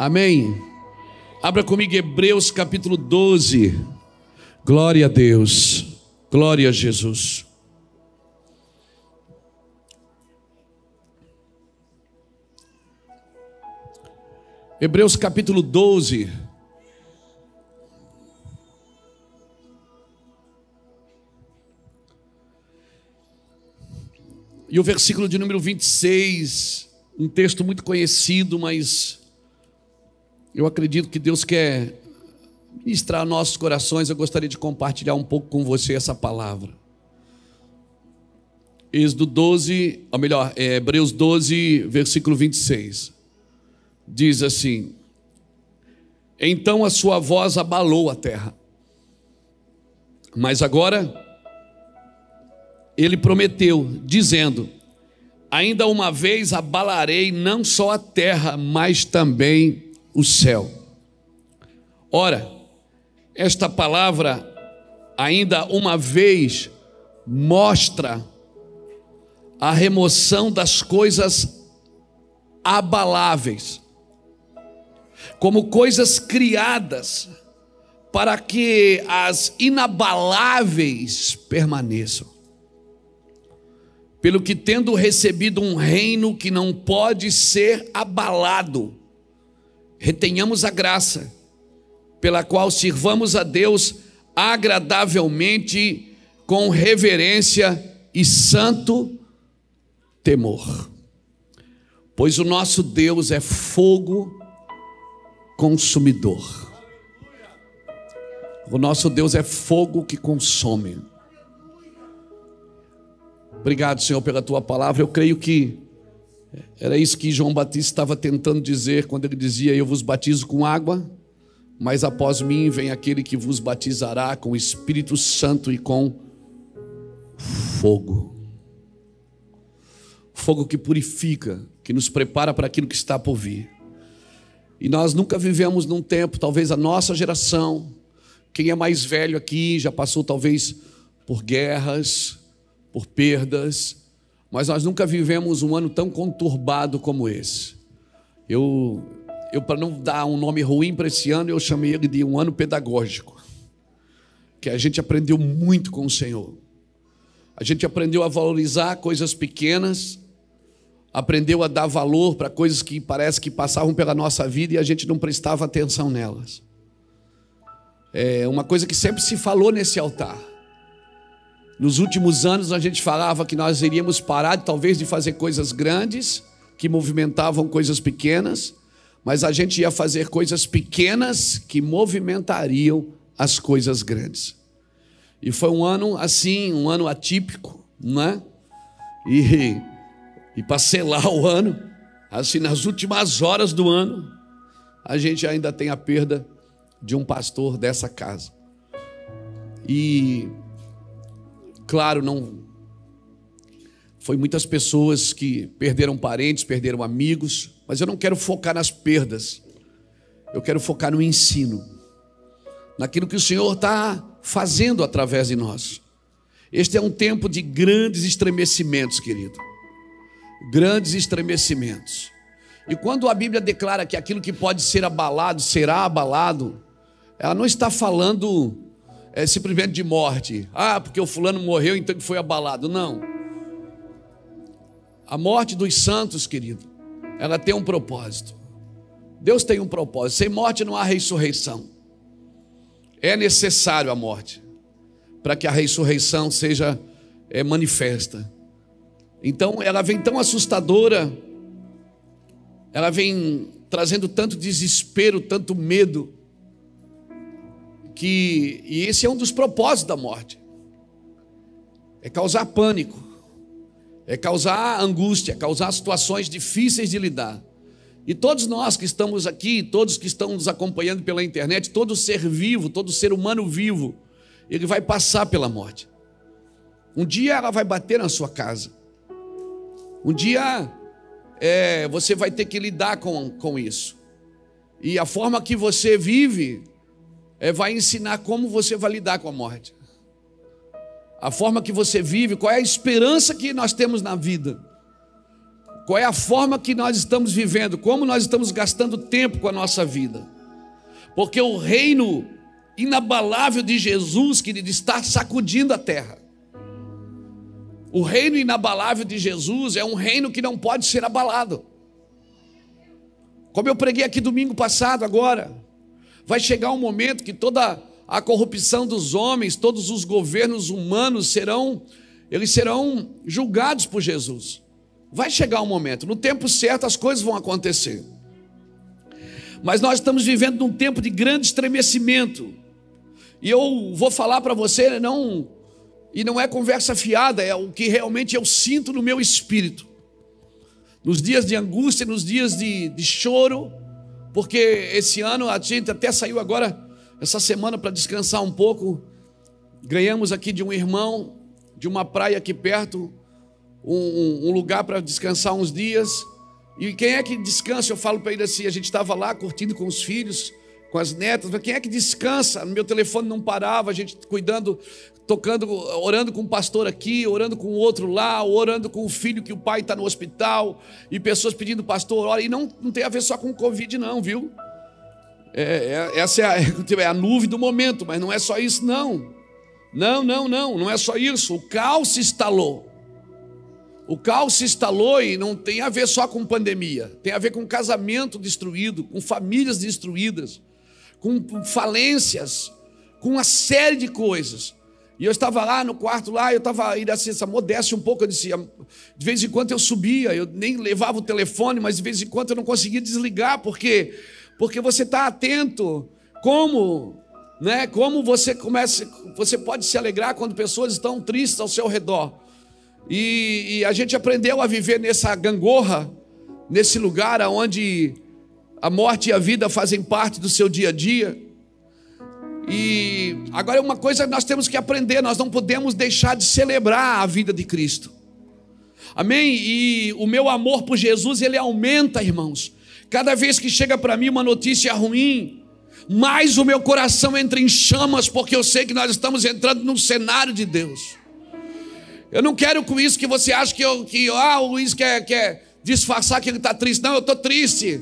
Amém? Abra comigo Hebreus capítulo 12. Glória a Deus. Glória a Jesus. Hebreus capítulo 12. E o versículo de número 26, um texto muito conhecido, mas eu acredito que Deus quer ministrar nossos corações. Eu gostaria de compartilhar um pouco com você essa palavra. Êxodo 12, ou melhor, é Hebreus 12, versículo 26. Diz assim: Então a sua voz abalou a terra, mas agora ele prometeu, dizendo: Ainda uma vez abalarei não só a terra, mas também o céu. Ora, esta palavra, ainda uma vez, mostra a remoção das coisas abaláveis, como coisas criadas, para que as inabaláveis permaneçam pelo que tendo recebido um reino que não pode ser abalado, retenhamos a graça, pela qual sirvamos a Deus agradavelmente, com reverência e santo temor. Pois o nosso Deus é fogo consumidor. O nosso Deus é fogo que consome. Obrigado, Senhor, pela tua palavra. Eu creio que era isso que João Batista estava tentando dizer quando ele dizia: Eu vos batizo com água, mas após mim vem aquele que vos batizará com o Espírito Santo e com fogo. Fogo que purifica, que nos prepara para aquilo que está por vir. E nós nunca vivemos num tempo, talvez a nossa geração, quem é mais velho aqui já passou talvez por guerras, por perdas, mas nós nunca vivemos um ano tão conturbado como esse. Eu, eu para não dar um nome ruim para esse ano, eu chamei ele de um ano pedagógico, que a gente aprendeu muito com o Senhor. A gente aprendeu a valorizar coisas pequenas, aprendeu a dar valor para coisas que parece que passavam pela nossa vida e a gente não prestava atenção nelas. É uma coisa que sempre se falou nesse altar. Nos últimos anos a gente falava que nós iríamos parar talvez de fazer coisas grandes que movimentavam coisas pequenas, mas a gente ia fazer coisas pequenas que movimentariam as coisas grandes. E foi um ano assim, um ano atípico, né? E, e para selar o ano, assim, nas últimas horas do ano, a gente ainda tem a perda de um pastor dessa casa. E Claro, não foi muitas pessoas que perderam parentes, perderam amigos, mas eu não quero focar nas perdas. Eu quero focar no ensino, naquilo que o Senhor está fazendo através de nós. Este é um tempo de grandes estremecimentos, querido. Grandes estremecimentos. E quando a Bíblia declara que aquilo que pode ser abalado será abalado, ela não está falando é, simplesmente de morte. Ah, porque o fulano morreu, então ele foi abalado. Não. A morte dos santos, querido, ela tem um propósito. Deus tem um propósito. Sem morte não há ressurreição. É necessário a morte para que a ressurreição seja é, manifesta. Então, ela vem tão assustadora, ela vem trazendo tanto desespero, tanto medo que e esse é um dos propósitos da morte. É causar pânico, é causar angústia, causar situações difíceis de lidar. E todos nós que estamos aqui, todos que estão nos acompanhando pela internet, todo ser vivo, todo ser humano vivo, ele vai passar pela morte. Um dia ela vai bater na sua casa. Um dia é, você vai ter que lidar com, com isso. E a forma que você vive é, vai ensinar como você vai lidar com a morte. A forma que você vive, qual é a esperança que nós temos na vida. Qual é a forma que nós estamos vivendo? Como nós estamos gastando tempo com a nossa vida? Porque o reino inabalável de Jesus, querido, está sacudindo a terra. O reino inabalável de Jesus é um reino que não pode ser abalado. Como eu preguei aqui domingo passado, agora, vai chegar um momento que toda a corrupção dos homens, todos os governos humanos serão, eles serão julgados por Jesus. Vai chegar um momento, no tempo certo as coisas vão acontecer. Mas nós estamos vivendo num tempo de grande estremecimento. E eu vou falar para você, não, e não é conversa fiada, é o que realmente eu sinto no meu espírito. Nos dias de angústia, nos dias de, de choro, porque esse ano a gente até saiu agora, essa semana, para descansar um pouco. Ganhamos aqui de um irmão, de uma praia aqui perto, um, um lugar para descansar uns dias. E quem é que descansa? Eu falo para ele assim: a gente estava lá curtindo com os filhos, com as netas, mas quem é que descansa? Meu telefone não parava, a gente cuidando, tocando, orando com um pastor aqui, orando com outro lá, orando com o filho que o pai está no hospital, e pessoas pedindo pastor, ora, e não, não tem a ver só com Covid, não, viu? É, é, essa é a, é a nuvem do momento, mas não é só isso, não. Não, não, não, não é só isso. O caos se instalou. O caos se instalou e não tem a ver só com pandemia, tem a ver com casamento destruído, com famílias destruídas, com falências, com uma série de coisas. E eu estava lá no quarto lá, eu estava ainda assim, essa modéstia um pouco, eu disse, de vez em quando eu subia, eu nem levava o telefone, mas de vez em quando eu não conseguia desligar, porque porque você está atento como, né? Como você começa, você pode se alegrar quando pessoas estão tristes ao seu redor. E, e a gente aprendeu a viver nessa gangorra, nesse lugar onde a morte e a vida fazem parte do seu dia a dia. E agora é uma coisa que nós temos que aprender, nós não podemos deixar de celebrar a vida de Cristo. Amém? E o meu amor por Jesus, ele aumenta, irmãos. Cada vez que chega para mim uma notícia ruim, mais o meu coração entra em chamas, porque eu sei que nós estamos entrando num cenário de Deus. Eu não quero com isso que você acha que, eu, que ah, o Luiz quer, quer disfarçar que ele está triste. Não, eu estou triste.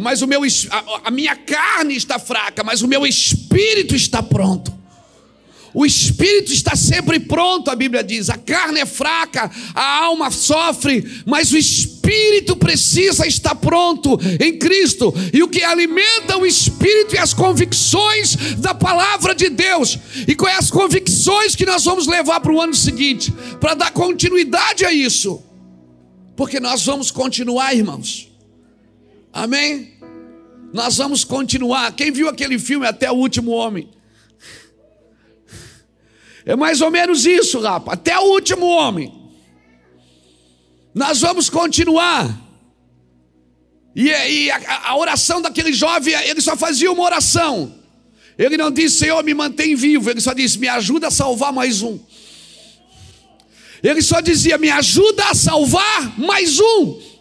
Mas o meu, a, a minha carne está fraca, mas o meu espírito está pronto. O espírito está sempre pronto, a Bíblia diz. A carne é fraca, a alma sofre, mas o espírito precisa estar pronto em Cristo. E o que alimenta o espírito e as convicções da palavra de Deus. E quais as convicções que nós vamos levar para o ano seguinte, para dar continuidade a isso. Porque nós vamos continuar, irmãos. Amém? Nós vamos continuar. Quem viu aquele filme Até o Último Homem? É mais ou menos isso, rapaz. Até o último homem. Nós vamos continuar. E, e a, a, oração daquele jovem, ele só fazia uma oração. Ele não disse, Senhor, me mantém vivo. Ele só disse, me ajuda a salvar mais um. Ele só dizia, me ajuda a salvar mais um.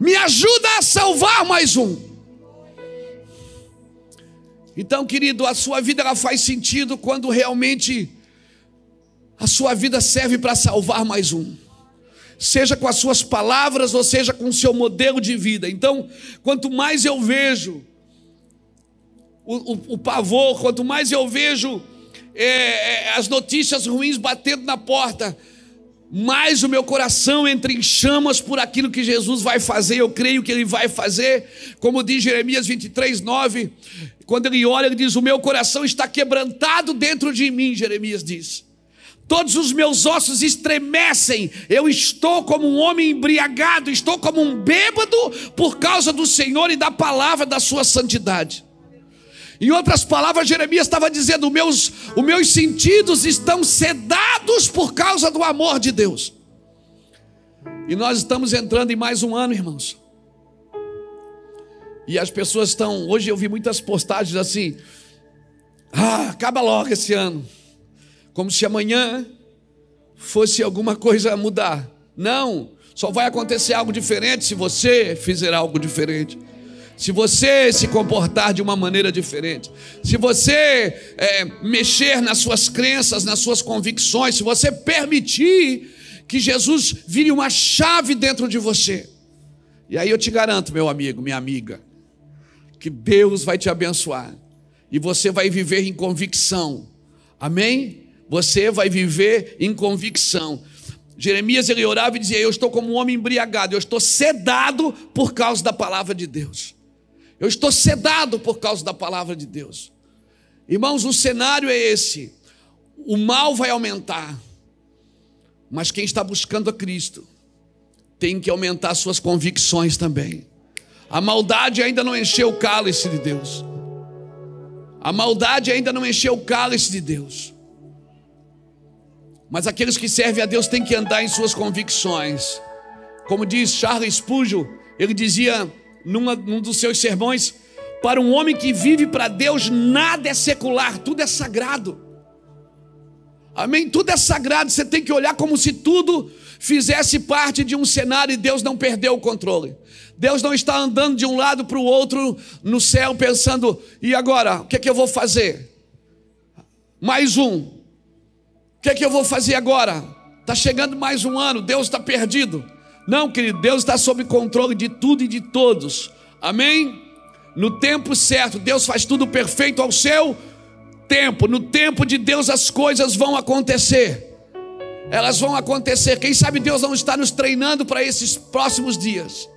Me ajuda a salvar mais um. Então, querido, a sua vida ela faz sentido quando realmente a sua vida serve para salvar mais um. Seja com as suas palavras ou seja com o seu modelo de vida. Então, quanto mais eu vejo o, o, o pavor, quanto mais eu vejo é, é, as notícias ruins batendo na porta, mais o meu coração entra em chamas por aquilo que Jesus vai fazer, eu creio que Ele vai fazer, como diz Jeremias 23, 9, quando ele olha, ele diz: O meu coração está quebrantado dentro de mim, Jeremias diz. Todos os meus ossos estremecem, eu estou como um homem embriagado, estou como um bêbado por causa do Senhor e da palavra da Sua santidade. Em outras palavras, Jeremias estava dizendo: meus, os meus sentidos estão sedados por causa do amor de Deus. E nós estamos entrando em mais um ano, irmãos. E as pessoas estão. Hoje eu vi muitas postagens assim: ah, acaba logo esse ano. Como se amanhã fosse alguma coisa mudar. Não, só vai acontecer algo diferente se você fizer algo diferente se você se comportar de uma maneira diferente, se você é, mexer nas suas crenças, nas suas convicções, se você permitir que Jesus vire uma chave dentro de você. E aí eu te garanto, meu amigo, minha amiga, que Deus vai te abençoar e você vai viver em convicção. Amém? Você vai viver em convicção. Jeremias ele orava e dizia: Eu estou como um homem embriagado, eu estou sedado por causa da palavra de Deus. Eu estou sedado por causa da palavra de Deus. Irmãos, o cenário é esse: o mal vai aumentar, mas quem está buscando a Cristo tem que aumentar suas convicções também. A maldade ainda não encheu o cálice de Deus. A maldade ainda não encheu o cálice de Deus. Mas aqueles que servem a Deus têm que andar em suas convicções. Como diz Charles Spurgeon, ele dizia numa, num dos seus sermões: para um homem que vive para Deus, nada é secular, tudo é sagrado. Amém? Tudo é sagrado, você tem que olhar como se tudo fizesse parte de um cenário e Deus não perdeu o controle. Deus não está andando de um lado para o outro no céu pensando, e agora, o que é que eu vou fazer? Mais um, o que é que eu vou fazer agora? Está chegando mais um ano, Deus está perdido. Não, querido, Deus está sob controle de tudo e de todos. Amém? No tempo certo, Deus faz tudo perfeito ao seu tempo. No tempo de Deus as coisas vão acontecer. Elas vão acontecer. Quem sabe Deus não está nos treinando para esses próximos dias.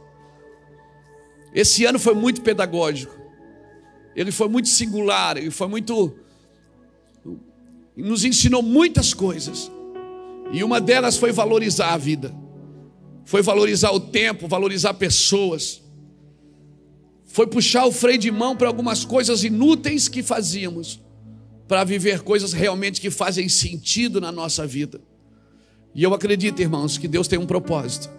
Esse ano foi muito pedagógico. Ele foi muito singular, ele foi muito nos ensinou muitas coisas. E uma delas foi valorizar a vida, foi valorizar o tempo, valorizar pessoas, foi puxar o freio de mão para algumas coisas inúteis que fazíamos, para viver coisas realmente que fazem sentido na nossa vida. E eu acredito, irmãos, que Deus tem um propósito.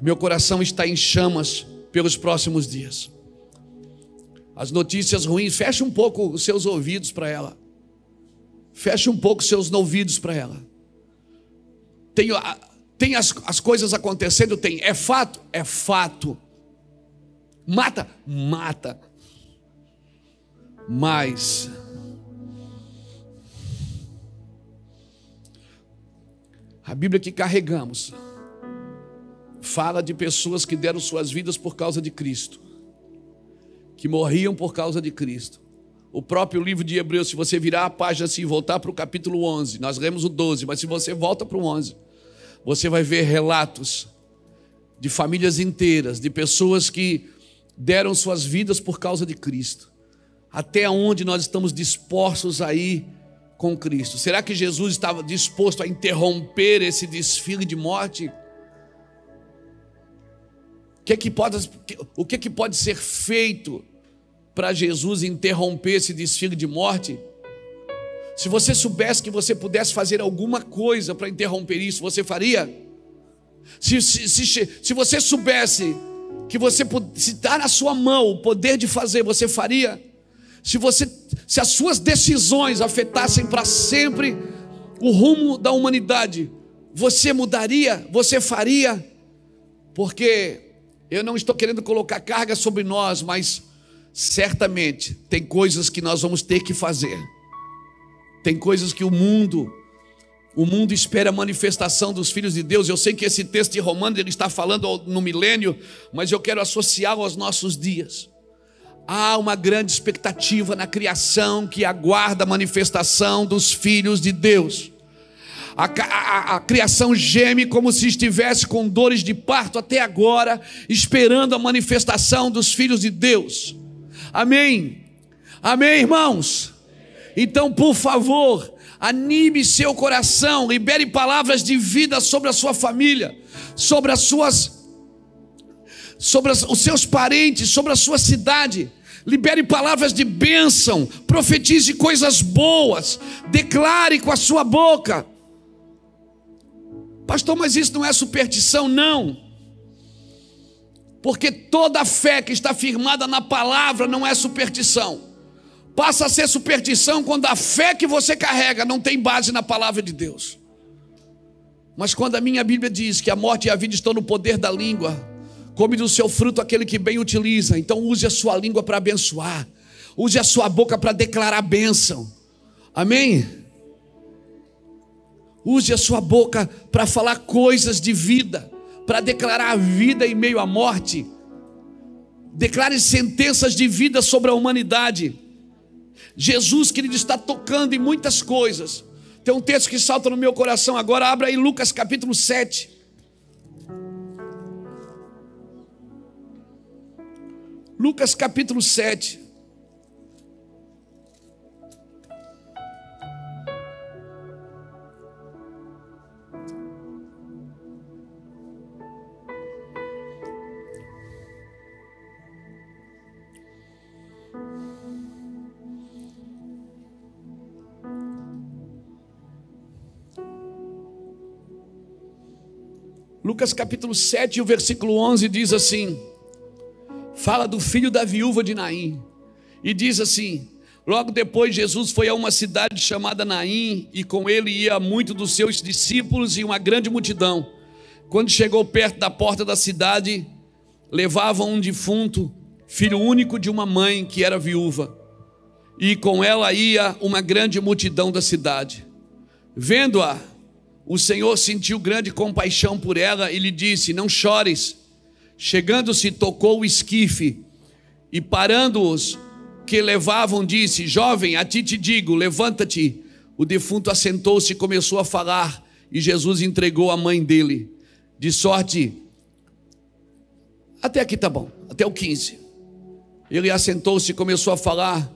Meu coração está em chamas pelos próximos dias. As notícias ruins, feche um pouco os seus ouvidos para ela. Feche um pouco seus ouvidos para ela. Tem, tem as, as coisas acontecendo? Tem. É fato? É fato. Mata? Mata. Mas. A Bíblia que carregamos fala de pessoas que deram suas vidas por causa de Cristo, que morriam por causa de Cristo o próprio livro de Hebreus, se você virar a página assim e voltar para o capítulo 11, nós lemos o 12, mas se você volta para o 11, você vai ver relatos de famílias inteiras, de pessoas que deram suas vidas por causa de Cristo. Até onde nós estamos dispostos a ir com Cristo? Será que Jesus estava disposto a interromper esse desfile de morte? O que, é que pode, o que, é que pode ser feito para Jesus interromper esse desfile de morte? Se você soubesse que você pudesse fazer alguma coisa para interromper isso, você faria? Se, se, se, se você soubesse que você se está na sua mão o poder de fazer, você faria? Se você, se as suas decisões afetassem para sempre o rumo da humanidade, você mudaria? Você faria? Porque eu não estou querendo colocar carga sobre nós, mas certamente tem coisas que nós vamos ter que fazer. Tem coisas que o mundo o mundo espera a manifestação dos filhos de Deus. Eu sei que esse texto de Romanos ele está falando no milênio, mas eu quero associá-lo aos nossos dias. Há uma grande expectativa na criação que aguarda a manifestação dos filhos de Deus. A, a, a, criação geme como se estivesse com dores de parto até agora, esperando a manifestação dos filhos de Deus. Amém. Amém, irmãos. Então, por favor, anime seu coração, libere palavras de vida sobre a sua família, sobre as suas sobre os seus parentes, sobre a sua cidade. Libere palavras de bênção, profetize coisas boas, declare com a sua boca. Pastor, mas isso não é superstição, não porque toda fé que está firmada na palavra não é superstição. Passa a ser superstição quando a fé que você carrega não tem base na palavra de Deus. Mas quando a minha Bíblia diz que a morte e a vida estão no poder da língua, come do seu fruto aquele que bem utiliza, então use a sua língua para abençoar, use a sua boca para declarar bênção. Amém? Use a sua boca para falar coisas de vida, para declarar a vida em meio à morte. Declare sentenças de vida sobre a humanidade. Jesus, querido, está tocando em muitas coisas. Tem um texto que salta no meu coração agora, abra aí Lucas capítulo 7. Lucas capítulo 7. Lucas capítulo 7, o versículo 11 diz assim: fala do filho da viúva de Naim, e diz assim: Logo depois, Jesus foi a uma cidade chamada Naim, e com ele ia muito dos seus discípulos e uma grande multidão. Quando chegou perto da porta da cidade, levavam um defunto, filho único de uma mãe que era viúva, e com ela ia uma grande multidão da cidade. Vendo-a, o Senhor sentiu grande compaixão por ela e lhe disse: Não chores. Chegando-se, tocou o esquife e, parando-os que levavam, disse: Jovem, a ti te digo, levanta-te. O defunto assentou-se e começou a falar, e Jesus entregou a mãe dele. De sorte, até aqui tá bom, até o 15. Ele assentou-se e começou a falar.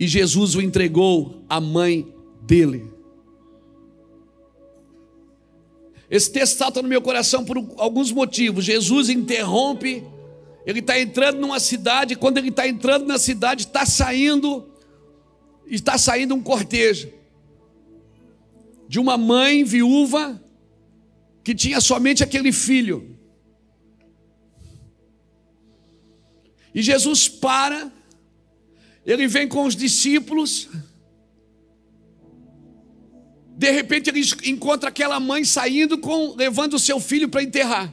E Jesus o entregou à mãe dele. Esse texto salta no meu coração por alguns motivos. Jesus interrompe, ele está entrando numa cidade, quando ele está entrando na cidade, está saindo, está saindo um cortejo de uma mãe viúva que tinha somente aquele filho. E Jesus para ele vem com os discípulos. De repente ele encontra aquela mãe saindo com, levando o seu filho para enterrar.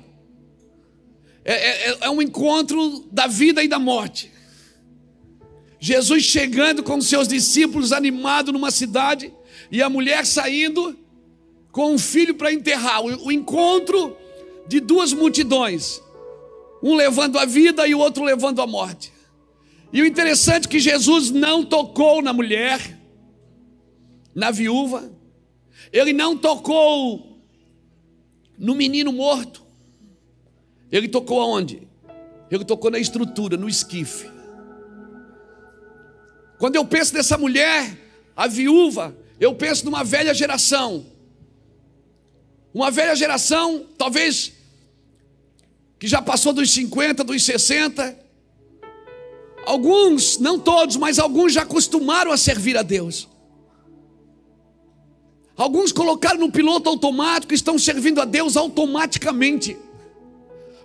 É, é, é, é um encontro da vida e da morte. Jesus chegando com seus discípulos animado numa cidade e a mulher saindo com um filho para enterrar. O, o encontro de duas multidões, um levando a vida e o outro levando a morte. E o interessante é que Jesus não tocou na mulher, na viúva, ele não tocou no menino morto, ele tocou aonde? Ele tocou na estrutura, no esquife. Quando eu penso nessa mulher, a viúva, eu penso numa velha geração. Uma velha geração, talvez, que já passou dos 50, dos 60, Alguns, não todos, mas alguns já acostumaram a servir a Deus. Alguns colocaram no piloto automático e estão servindo a Deus automaticamente.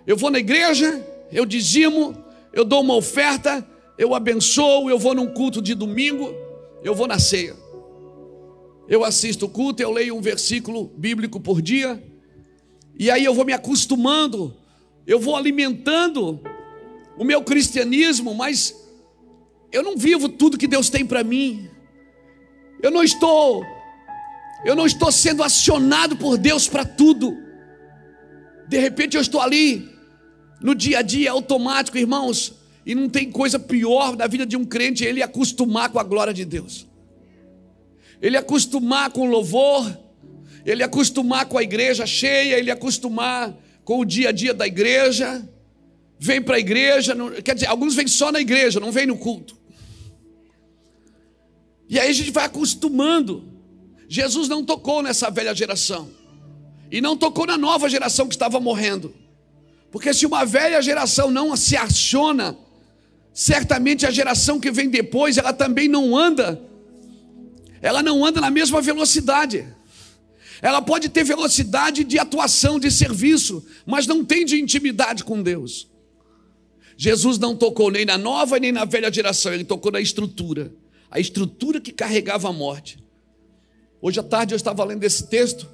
Eu vou na igreja, eu dizimo, eu dou uma oferta, eu abençoo, eu vou num culto de domingo, eu vou na ceia. Eu assisto o culto, eu leio um versículo bíblico por dia, e aí eu vou me acostumando, eu vou alimentando o meu cristianismo, mas eu não vivo tudo que Deus tem para mim. Eu não estou eu não estou sendo acionado por Deus para tudo. De repente eu estou ali no dia a dia automático, irmãos, e não tem coisa pior na vida de um crente ele acostumar com a glória de Deus. Ele acostumar com o louvor, ele acostumar com a igreja cheia, ele acostumar com o dia a dia da igreja vem para a igreja, não, quer dizer, alguns vêm só na igreja, não vêm no culto. E aí a gente vai acostumando. Jesus não tocou nessa velha geração. E não tocou na nova geração que estava morrendo. Porque se uma velha geração não se aciona, certamente a geração que vem depois, ela também não anda. Ela não anda na mesma velocidade. Ela pode ter velocidade de atuação, de serviço, mas não tem de intimidade com Deus. Jesus não tocou nem na nova nem na velha geração, ele tocou na estrutura, a estrutura que carregava a morte. Hoje à tarde eu estava lendo esse texto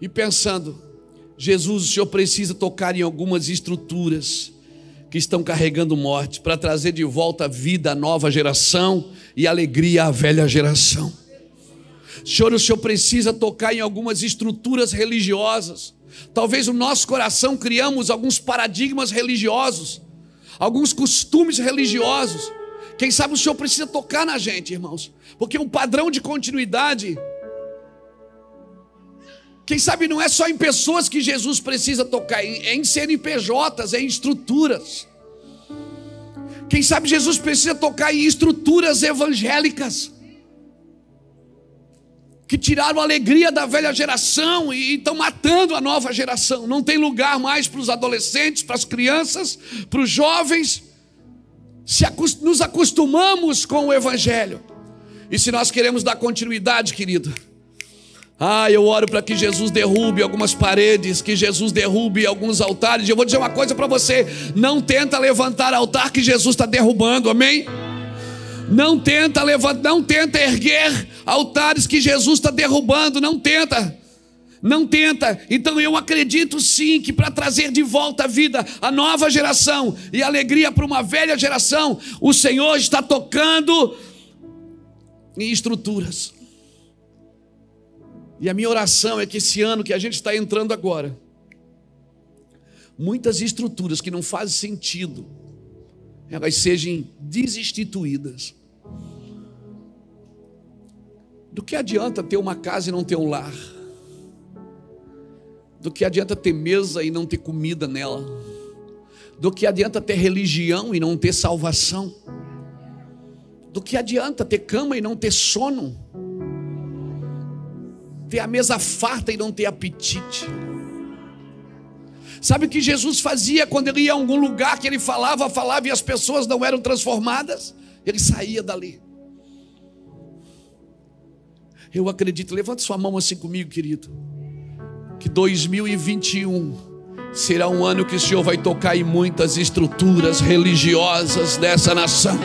e pensando, Jesus, o Senhor precisa tocar em algumas estruturas que estão carregando morte, para trazer de volta vida à nova geração e alegria à velha geração. Senhor, o Senhor precisa tocar em algumas estruturas religiosas. Talvez o nosso coração criamos alguns paradigmas religiosos, alguns costumes religiosos. Quem sabe o Senhor precisa tocar na gente, irmãos, porque o padrão de continuidade quem sabe não é só em pessoas que Jesus precisa tocar, é em CNPJs, é em estruturas. Quem sabe Jesus precisa tocar em estruturas evangélicas que tiraram a alegria da velha geração e estão matando a nova geração. Não tem lugar mais para os adolescentes, para as crianças, para os jovens. Se nos acostumamos com o Evangelho. E se nós queremos dar continuidade, querido, ah, eu oro para que Jesus derrube algumas paredes, que Jesus derrube alguns altares. Eu vou dizer uma coisa para você: não tenta levantar altar que Jesus está derrubando, amém? Não tenta levantar, não tenta erguer altares que Jesus está derrubando, não tenta. Não tenta. Então eu acredito sim que para trazer de volta a vida a nova geração e alegria para uma velha geração, o Senhor está tocando em estruturas. E a minha oração é que esse ano que a gente está entrando agora, muitas estruturas que não fazem sentido, elas sejam desinstituídas. Do que adianta ter uma casa e não ter um lar? Do que adianta ter mesa e não ter comida nela? Do que adianta ter religião e não ter salvação? Do que adianta ter cama e não ter sono? ter a mesa farta e não ter apetite. Sabe o que Jesus fazia quando ele ia a algum lugar que ele falava, falava e as pessoas não eram transformadas? Ele saía dali. Eu acredito, levante sua mão assim comigo, querido. Que 2021 será um ano que o Senhor vai tocar em muitas estruturas religiosas dessa nação.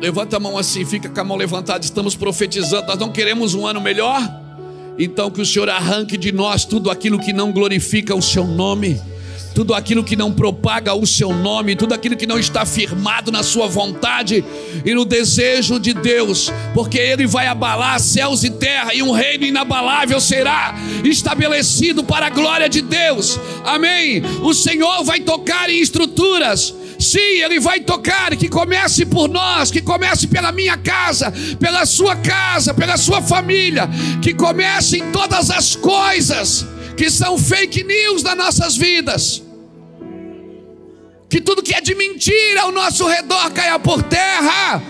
Levanta a mão assim, fica com a mão levantada. Estamos profetizando. Nós não queremos um ano melhor. Então que o Senhor arranque de nós tudo aquilo que não glorifica o seu nome, tudo aquilo que não propaga o seu nome, tudo aquilo que não está firmado na sua vontade e no desejo de Deus, porque ele vai abalar céus e terra e um reino inabalável será estabelecido para a glória de Deus. Amém. O Senhor vai tocar em estruturas Sim, Ele vai tocar, que comece por nós, que comece pela minha casa, pela sua casa, pela sua família, que comece em todas as coisas que são fake news nas nossas vidas. Que tudo que é de mentira ao nosso redor caia por terra.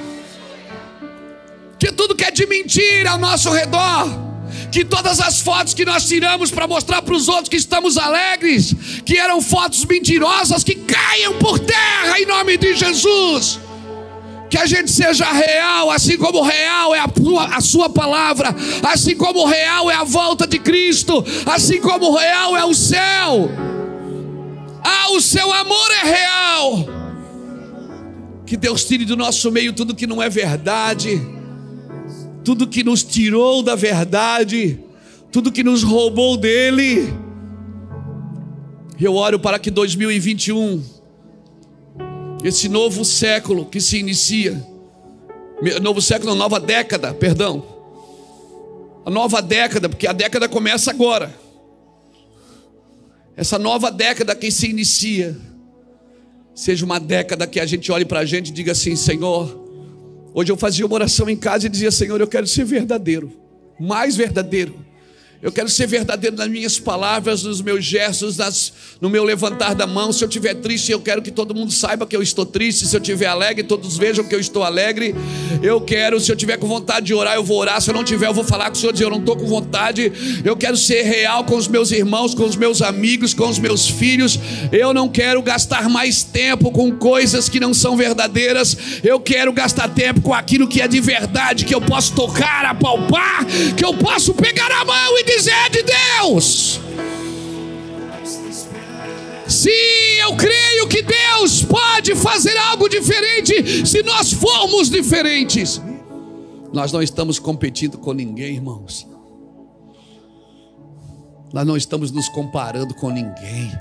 Que tudo que é de mentira ao nosso redor que todas as fotos que nós tiramos para mostrar para os outros que estamos alegres, que eram fotos mentirosas, que caiam por terra em nome de Jesus. Que a gente seja real, assim como real é a sua, a sua palavra, assim como real é a volta de Cristo, assim como real é o céu. Ah, o seu amor é real. Que Deus tire do nosso meio tudo que não é verdade tudo que nos tirou da verdade, tudo que nos roubou dele. Eu oro para que 2021, esse novo século que se inicia, novo século, nova década, perdão, a nova década, porque a década começa agora. Essa nova década que se inicia, seja uma década que a gente olhe para a gente e diga assim: Senhor, Hoje eu fazia uma oração em casa e dizia: Senhor, eu quero ser verdadeiro, mais verdadeiro. Eu quero ser verdadeiro nas minhas palavras, nos meus gestos, nas, no meu levantar da mão. Se eu estiver triste, eu quero que todo mundo saiba que eu estou triste. Se eu estiver alegre, todos vejam que eu estou alegre. Eu quero, se eu tiver com vontade de orar, eu vou orar. Se eu não tiver, eu vou falar com o Senhor, dizer eu não estou com vontade. Eu quero ser real com os meus irmãos, com os meus amigos, com os meus filhos. Eu não quero gastar mais tempo com coisas que não são verdadeiras. Eu quero gastar tempo com aquilo que é de verdade, que eu posso tocar, apalpar, que eu posso pegar a mão e dizer de Deus. Sim, eu creio que Deus pode fazer algo diferente se nós formos diferentes. Nós não estamos competindo com ninguém, irmãos. Nós não estamos nos comparando com ninguém.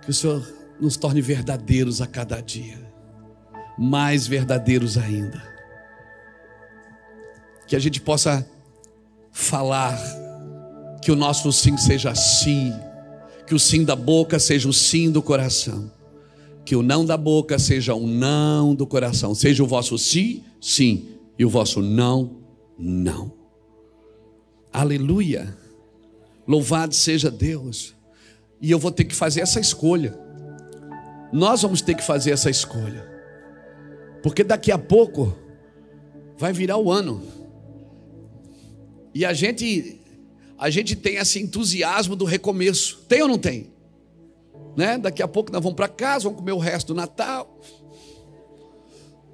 Que o Senhor nos torne verdadeiros a cada dia, mais verdadeiros ainda. Que a gente possa falar que o nosso sim seja sim, que o sim da boca seja o sim do coração, que o não da boca seja o não do coração, seja o vosso sim, sim, e o vosso não, não. Aleluia. Louvado seja Deus. E eu vou ter que fazer essa escolha. Nós vamos ter que fazer essa escolha. Porque daqui a pouco vai virar o ano. E a gente a gente tem esse entusiasmo do recomeço. Tem ou não tem? Né? Daqui a pouco nós vamos para casa, vamos comer o resto do Natal.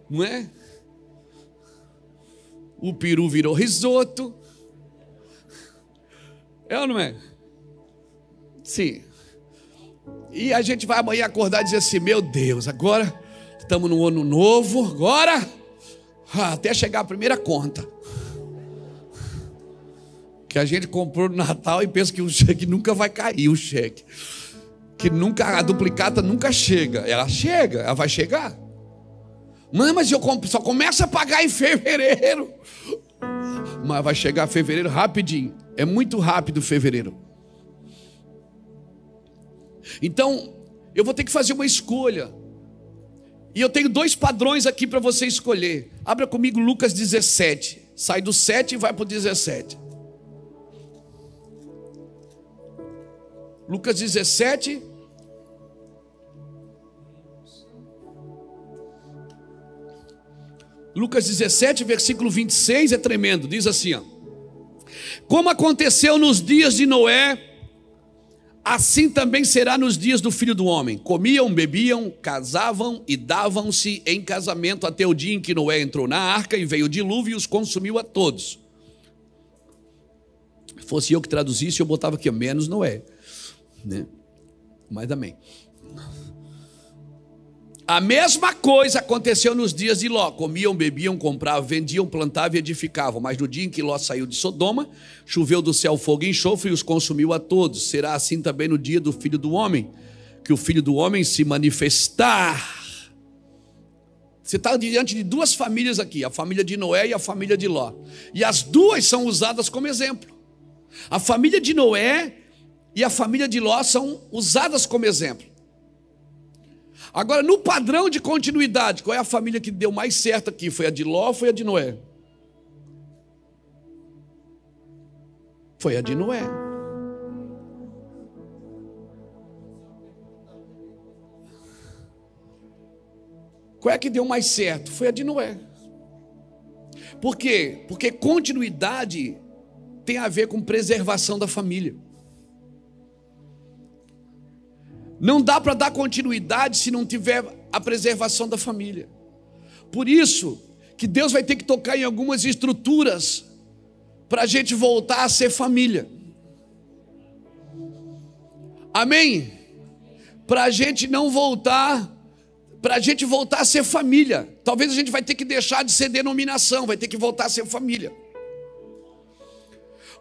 Não é? O peru virou risoto. É ou não é? Sim. E a gente vai amanhã acordar e dizer assim: Meu Deus, agora estamos no ano novo, agora ah, até chegar a primeira conta. Que a gente comprou no Natal e pensa que o cheque nunca vai cair, o cheque. Que nunca, a duplicata nunca chega. Ela chega, ela vai chegar. Mãe, mas eu só começo a pagar em fevereiro. Mas vai chegar fevereiro rapidinho. É muito rápido fevereiro. Então, eu vou ter que fazer uma escolha. E eu tenho dois padrões aqui para você escolher. Abra comigo Lucas 17. Sai do 7 e vai para o 17. Lucas 17. Lucas 17, versículo 26 é tremendo. Diz assim: ó, Como aconteceu nos dias de Noé, Assim também será nos dias do filho do homem: comiam, bebiam, casavam e davam-se em casamento até o dia em que Noé entrou na arca e veio o dilúvio e os consumiu a todos. Fosse eu que traduzisse, eu botava aqui, menos Noé. Né? Mas amém. A mesma coisa aconteceu nos dias de Ló: comiam, bebiam, compravam, vendiam, plantavam e edificavam. Mas no dia em que Ló saiu de Sodoma, choveu do céu fogo e enxofre e os consumiu a todos. Será assim também no dia do filho do homem, que o filho do homem se manifestar. Você está diante de duas famílias aqui, a família de Noé e a família de Ló. E as duas são usadas como exemplo. A família de Noé e a família de Ló são usadas como exemplo. Agora, no padrão de continuidade, qual é a família que deu mais certo aqui? Foi a de Ló ou foi a de Noé? Foi a de Noé. Qual é que deu mais certo? Foi a de Noé. Por quê? Porque continuidade tem a ver com preservação da família. Não dá para dar continuidade se não tiver a preservação da família. Por isso que Deus vai ter que tocar em algumas estruturas para a gente voltar a ser família. Amém? Para a gente não voltar, para a gente voltar a ser família. Talvez a gente vai ter que deixar de ser denominação, vai ter que voltar a ser família.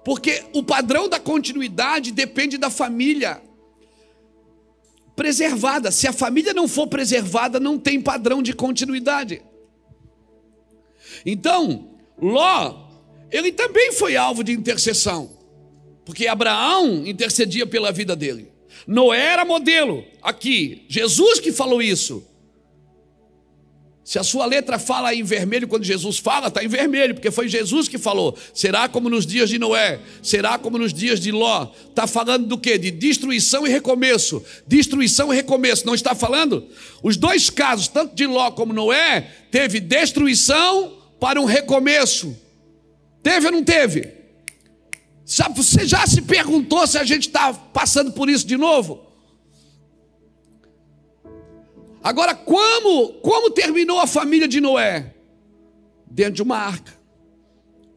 Porque o padrão da continuidade depende da família preservada. Se a família não for preservada, não tem padrão de continuidade. Então, Ló, ele também foi alvo de intercessão, porque Abraão intercedia pela vida dele. Noé era modelo, aqui, Jesus que falou isso. Se a sua letra fala em vermelho quando Jesus fala, está em vermelho, porque foi Jesus que falou. Será como nos dias de Noé, será como nos dias de Ló. Está falando do que? De destruição e recomeço. Destruição e recomeço. Não está falando? Os dois casos, tanto de Ló como Noé, teve destruição para um recomeço. Teve ou não teve? Você já se perguntou se a gente está passando por isso de novo? Agora, como, como terminou a família de Noé? Dentro de uma arca.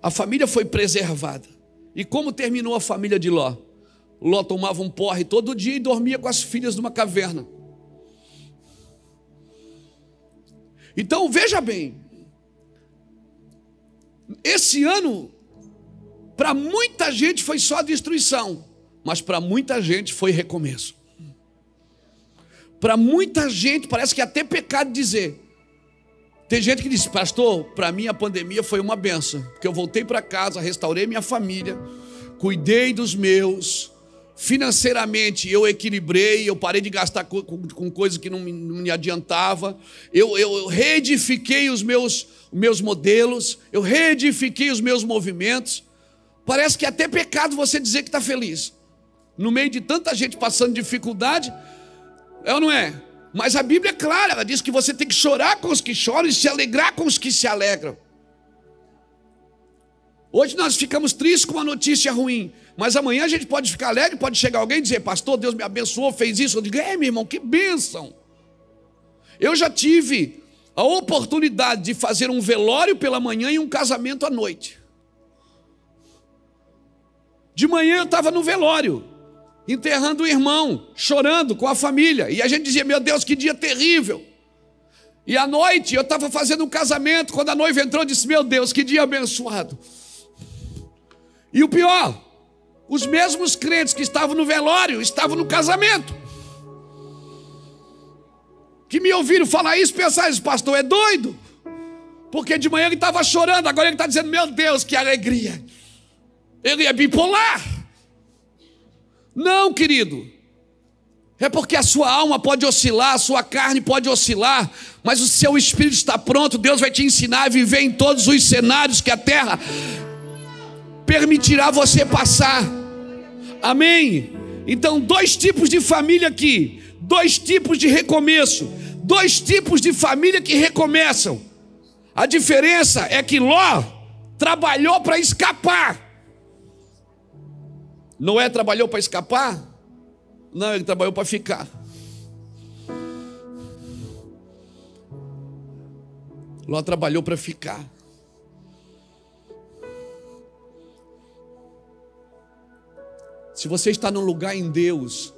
A família foi preservada. E como terminou a família de Ló? Ló tomava um porre todo dia e dormia com as filhas numa caverna. Então veja bem, esse ano Para muita gente foi só destruição, mas para muita gente foi recomeço. Para muita gente parece que é até pecado dizer. Tem gente que diz, pastor, para mim a pandemia foi uma benção, porque eu voltei para casa, restaurei minha família, cuidei dos meus, financeiramente eu equilibrei, eu parei de gastar com, com, coisas que não me, não me adiantava, eu, eu reedifiquei os meus, meus modelos, eu reedifiquei os meus movimentos. Parece que é até pecado você dizer que está feliz. No meio de tanta gente passando dificuldade, é ou não é? Mas a Bíblia é clara, ela diz que você tem que chorar com os que choram e se alegrar com os que se alegram. Hoje nós ficamos tristes com uma notícia ruim, mas amanhã a gente pode ficar alegre, pode chegar alguém e dizer, pastor, Deus me abençoou, fez isso. Eu digo, é, meu irmão, que bênção. Eu já tive a oportunidade de fazer um velório pela manhã e um casamento à noite. De manhã eu estava no velório, enterrando o irmão, chorando com a família. E a gente dizia, meu Deus, que dia terrível. E à noite eu estava fazendo um casamento, quando a noiva entrou, eu disse, meu Deus, que dia abençoado. E o pior, os mesmos crentes que estavam no velório estavam no casamento. Que me ouviram falar isso, pensaram, esse pastor é doido. Porque de manhã ele estava chorando, agora ele está dizendo, meu Deus, que alegria. Ele é bipolar. Não, querido. É porque a sua alma pode oscilar, a sua carne pode oscilar, mas o seu espírito está pronto. Deus vai te ensinar a viver em todos os cenários que a terra permitirá você passar. Amém? Então, dois tipos de família aqui, dois tipos de recomeço, dois tipos de família que recomeçam. A diferença é que Ló trabalhou para escapar. Noé trabalhou para escapar? Não, ele trabalhou para ficar. Ló trabalhou para ficar. Se você está num lugar em Deus,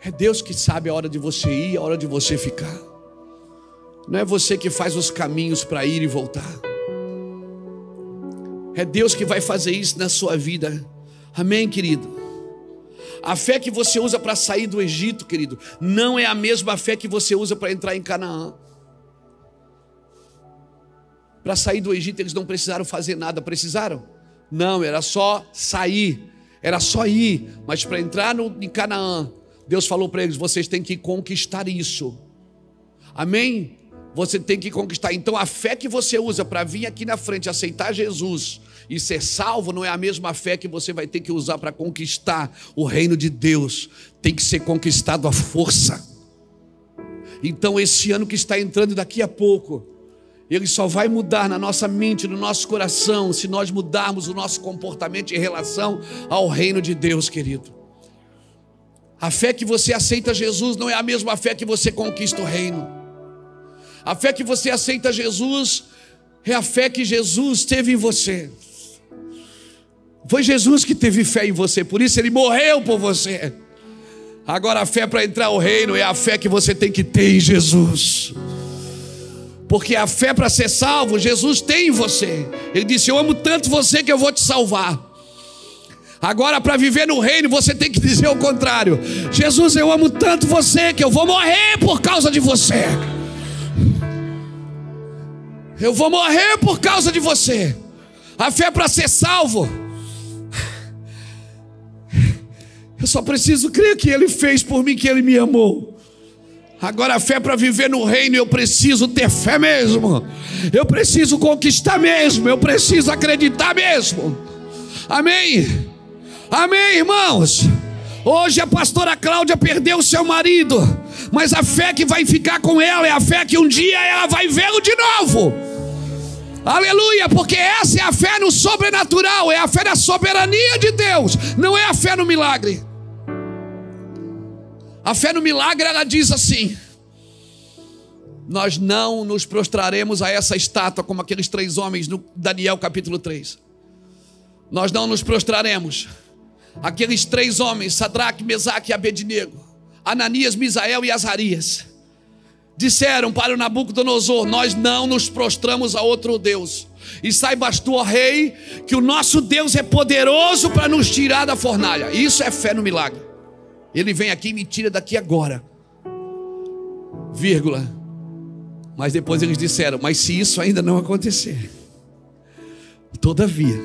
é Deus que sabe a hora de você ir a hora de você ficar. Não é você que faz os caminhos para ir e voltar. É Deus que vai fazer isso na sua vida. Amém, querido? A fé que você usa para sair do Egito, querido, não é a mesma fé que você usa para entrar em Canaã. Para sair do Egito, eles não precisaram fazer nada, precisaram? Não, era só sair, era só ir. Mas para entrar no, em Canaã, Deus falou para eles: vocês têm que conquistar isso. Amém? Você tem que conquistar. Então a fé que você usa para vir aqui na frente, aceitar Jesus e ser salvo, não é a mesma fé que você vai ter que usar para conquistar o reino de Deus. Tem que ser conquistado à força. Então esse ano que está entrando daqui a pouco, ele só vai mudar na nossa mente, no nosso coração, se nós mudarmos o nosso comportamento em relação ao reino de Deus, querido. A fé que você aceita Jesus não é a mesma fé que você conquista o reino. A fé que você aceita Jesus é a fé que Jesus teve em você. Foi Jesus que teve fé em você, por isso ele morreu por você. Agora a fé para entrar ao reino é a fé que você tem que ter em Jesus. Porque a fé para ser salvo, Jesus tem em você. Ele disse: Eu amo tanto você que eu vou te salvar. Agora, para viver no reino, você tem que dizer o contrário: Jesus, eu amo tanto você que eu vou morrer por causa de você. Eu vou morrer por causa de você. A fé para ser salvo. Eu só preciso crer que Ele fez por mim, que Ele me amou. Agora a fé para viver no reino, eu preciso ter fé mesmo. Eu preciso conquistar mesmo, eu preciso acreditar mesmo. Amém. Amém, irmãos. Hoje a pastora Cláudia perdeu seu marido, mas a fé que vai ficar com ela é a fé que um dia ela vai vê-lo de novo. Aleluia, porque essa é a fé no sobrenatural, é a fé na soberania de Deus, não é a fé no milagre. A fé no milagre, ela diz assim: Nós não nos prostraremos a essa estátua, como aqueles três homens no Daniel capítulo 3. Nós não nos prostraremos. Aqueles três homens, Sadraque, Mesaque e Abednego, Ananias, Misael e Azarias, disseram para o Nabucodonosor: Nós não nos prostramos a outro Deus. E saibas tu, ó rei, que o nosso Deus é poderoso para nos tirar da fornalha. Isso é fé no milagre. Ele vem aqui e me tira daqui agora. Vírgula. Mas depois eles disseram: Mas se isso ainda não acontecer, todavia,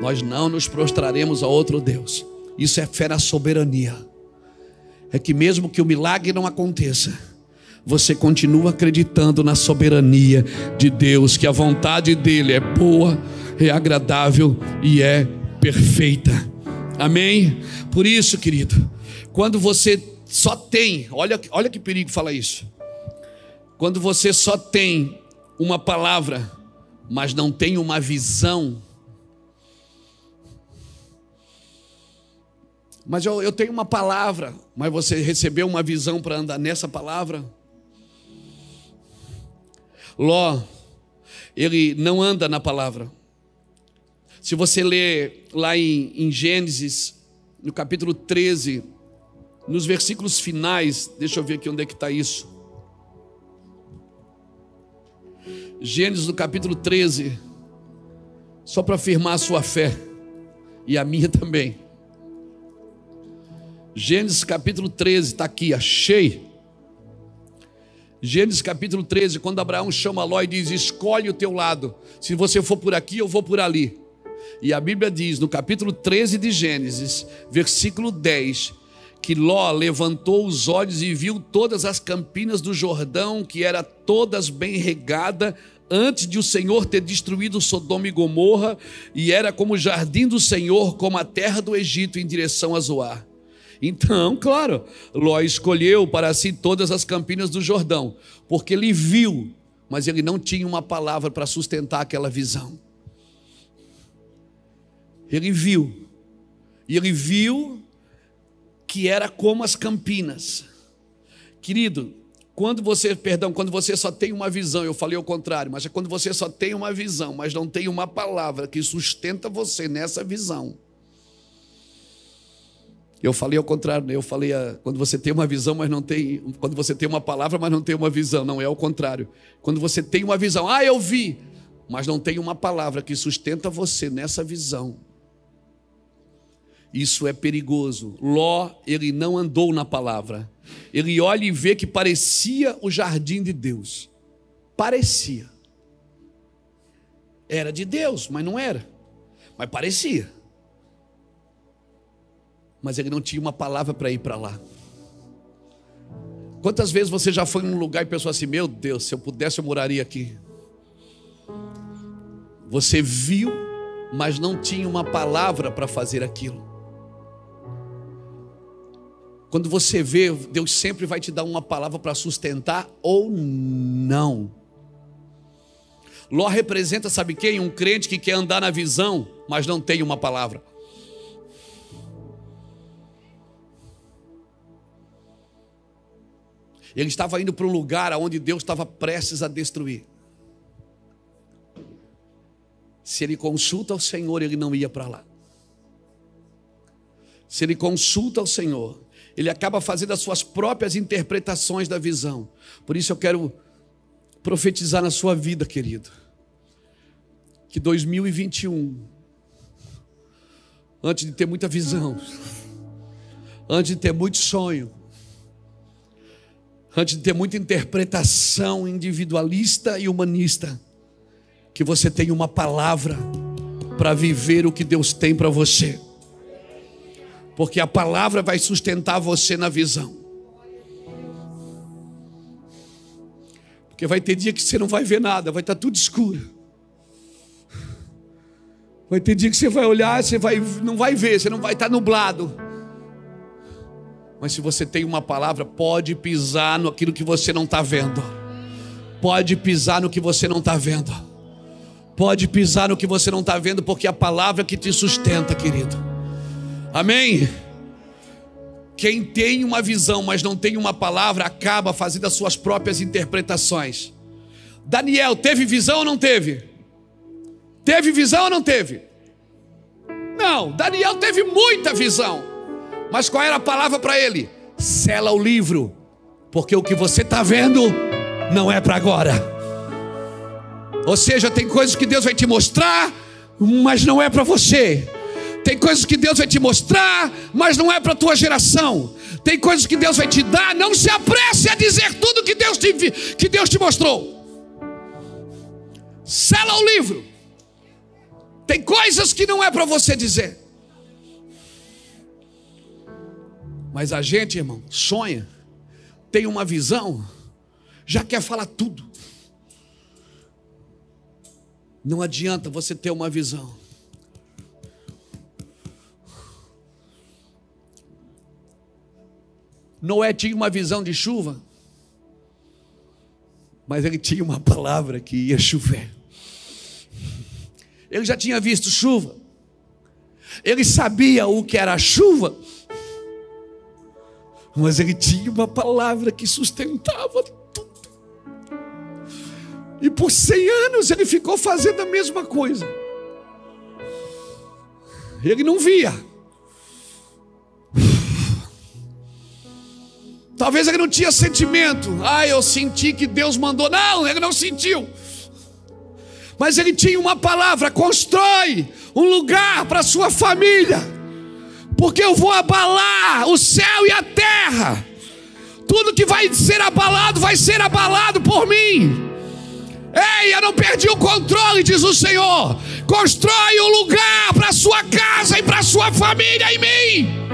nós não nos prostraremos a outro Deus. Isso é fé na soberania. É que mesmo que o milagre não aconteça, você continua acreditando na soberania de Deus, que a vontade dele é boa, é agradável e é perfeita. Amém? Por isso, querido, quando você só tem, olha, olha que perigo falar isso. Quando você só tem uma palavra, mas não tem uma visão, Mas eu, eu tenho uma palavra, mas você recebeu uma visão para andar nessa palavra? Ló, ele não anda na palavra. Se você ler lá em, em Gênesis, no capítulo 13, nos versículos finais, deixa eu ver aqui onde é que está isso. Gênesis no capítulo 13, só para afirmar a sua fé e a minha também. Gênesis capítulo 13, está aqui, achei. Gênesis capítulo 13, quando Abraão chama Ló e diz: Escolhe o teu lado, se você for por aqui, eu vou por ali. E a Bíblia diz, no capítulo 13 de Gênesis, versículo 10, que Ló levantou os olhos e viu todas as campinas do Jordão, que era todas bem regada, antes de o Senhor ter destruído Sodoma e Gomorra, e era como o jardim do Senhor, como a terra do Egito em direção a Zoar. Então, claro, Ló escolheu para si todas as campinas do Jordão, porque ele viu, mas ele não tinha uma palavra para sustentar aquela visão. Ele viu, e ele viu que era como as campinas. Querido, quando você, perdão, quando você só tem uma visão, eu falei o contrário, mas é quando você só tem uma visão, mas não tem uma palavra que sustenta você nessa visão eu falei ao contrário, né? eu falei a, ah, quando você tem uma visão, mas não tem, quando você tem uma palavra, mas não tem uma visão, não é ao contrário. Quando você tem uma visão, ah, eu vi, mas não tem uma palavra que sustenta você nessa visão. Isso é perigoso. Ló, ele não andou na palavra. Ele olha e vê que parecia o jardim de Deus. Parecia. Era de Deus, mas não era. Mas parecia mas ele não tinha uma palavra para ir para lá. Quantas vezes você já foi num lugar e pensou assim: meu Deus, se eu pudesse eu moraria aqui? Você viu, mas não tinha uma palavra para fazer aquilo. Quando você vê, Deus sempre vai te dar uma palavra para sustentar ou não. Ló representa, sabe quem? Um crente que quer andar na visão, mas não tem uma palavra. Ele estava indo para um lugar onde Deus estava prestes a destruir. Se ele consulta o Senhor, ele não ia para lá. Se ele consulta o Senhor, ele acaba fazendo as suas próprias interpretações da visão. Por isso eu quero profetizar na sua vida, querido, que 2021, antes de ter muita visão, antes de ter muito sonho, antes de ter muita interpretação individualista e humanista, que você tenha uma palavra para viver o que Deus tem para você. Porque a palavra vai sustentar você na visão. Porque vai ter dia que você não vai ver nada, vai estar tudo escuro. Vai ter dia que você vai olhar, você vai, não vai ver, você não vai estar nublado. Mas se você tem uma palavra, pode pisar no aquilo que você não está vendo. Pode pisar no que você não está vendo. Pode pisar no que você não está vendo, porque é a palavra que te sustenta, querido. Amém? Quem tem uma visão, mas não tem uma palavra, acaba fazendo as suas próprias interpretações. Daniel teve visão ou não teve? Teve visão ou não teve? Não, Daniel teve muita visão. Mas qual era a palavra para ele? Sela o livro, porque o que você está vendo não é para agora. Ou seja, tem coisas que Deus vai te mostrar, mas não é para você. Tem coisas que Deus vai te mostrar, mas não é para a tua geração. Tem coisas que Deus vai te dar, não se apresse a dizer tudo que Deus te, que Deus te mostrou. Sela o livro. Tem coisas que não é para você dizer. Mas a gente, irmão, sonha, tem uma visão, já quer falar tudo. Não adianta você ter uma visão. Noé tinha uma visão de chuva, mas ele tinha uma palavra que ia chover. Ele já tinha visto chuva, ele sabia o que era chuva, mas ele tinha uma palavra que sustentava tudo. E por cem anos ele ficou fazendo a mesma coisa. Ele não via. Talvez ele não tinha sentimento. Ah, eu senti que Deus mandou. Não, ele não sentiu. Mas ele tinha uma palavra: constrói um lugar para sua família porque eu vou abalar o céu e a terra. Tudo que vai ser abalado vai ser abalado por mim. Ei, eu não perdi o controle, diz o Senhor. Constrói um lugar para sua casa e para sua família em mim.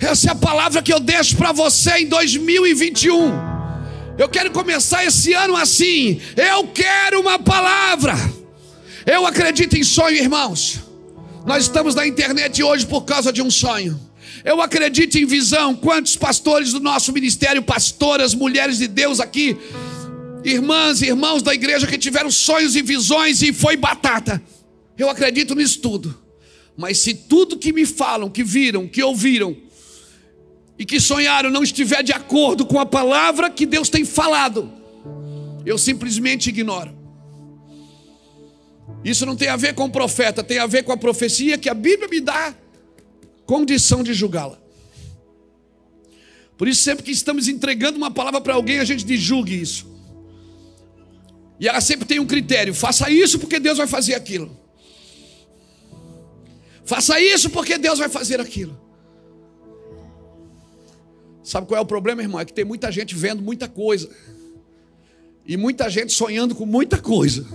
Essa é a palavra que eu deixo para você em 2021. Eu quero começar esse ano assim. Eu quero uma palavra. Eu acredito em sonho, irmãos. Nós estamos na internet hoje por causa de um sonho. Eu acredito em visão. Quantos pastores do nosso ministério, pastoras, mulheres de Deus aqui, irmãs e irmãos da igreja que tiveram sonhos e visões e foi batata. Eu acredito nisso tudo. Mas se tudo que me falam, que viram, que ouviram e que sonharam não estiver de acordo com a palavra que Deus tem falado, eu simplesmente ignoro. Isso não tem a ver com o profeta, tem a ver com a profecia que a Bíblia me dá condição de julgá-la. Por isso, sempre que estamos entregando uma palavra para alguém, a gente julgue isso. E ela sempre tem um critério: faça isso porque Deus vai fazer aquilo. Faça isso porque Deus vai fazer aquilo. Sabe qual é o problema, irmão? É que tem muita gente vendo muita coisa. E muita gente sonhando com muita coisa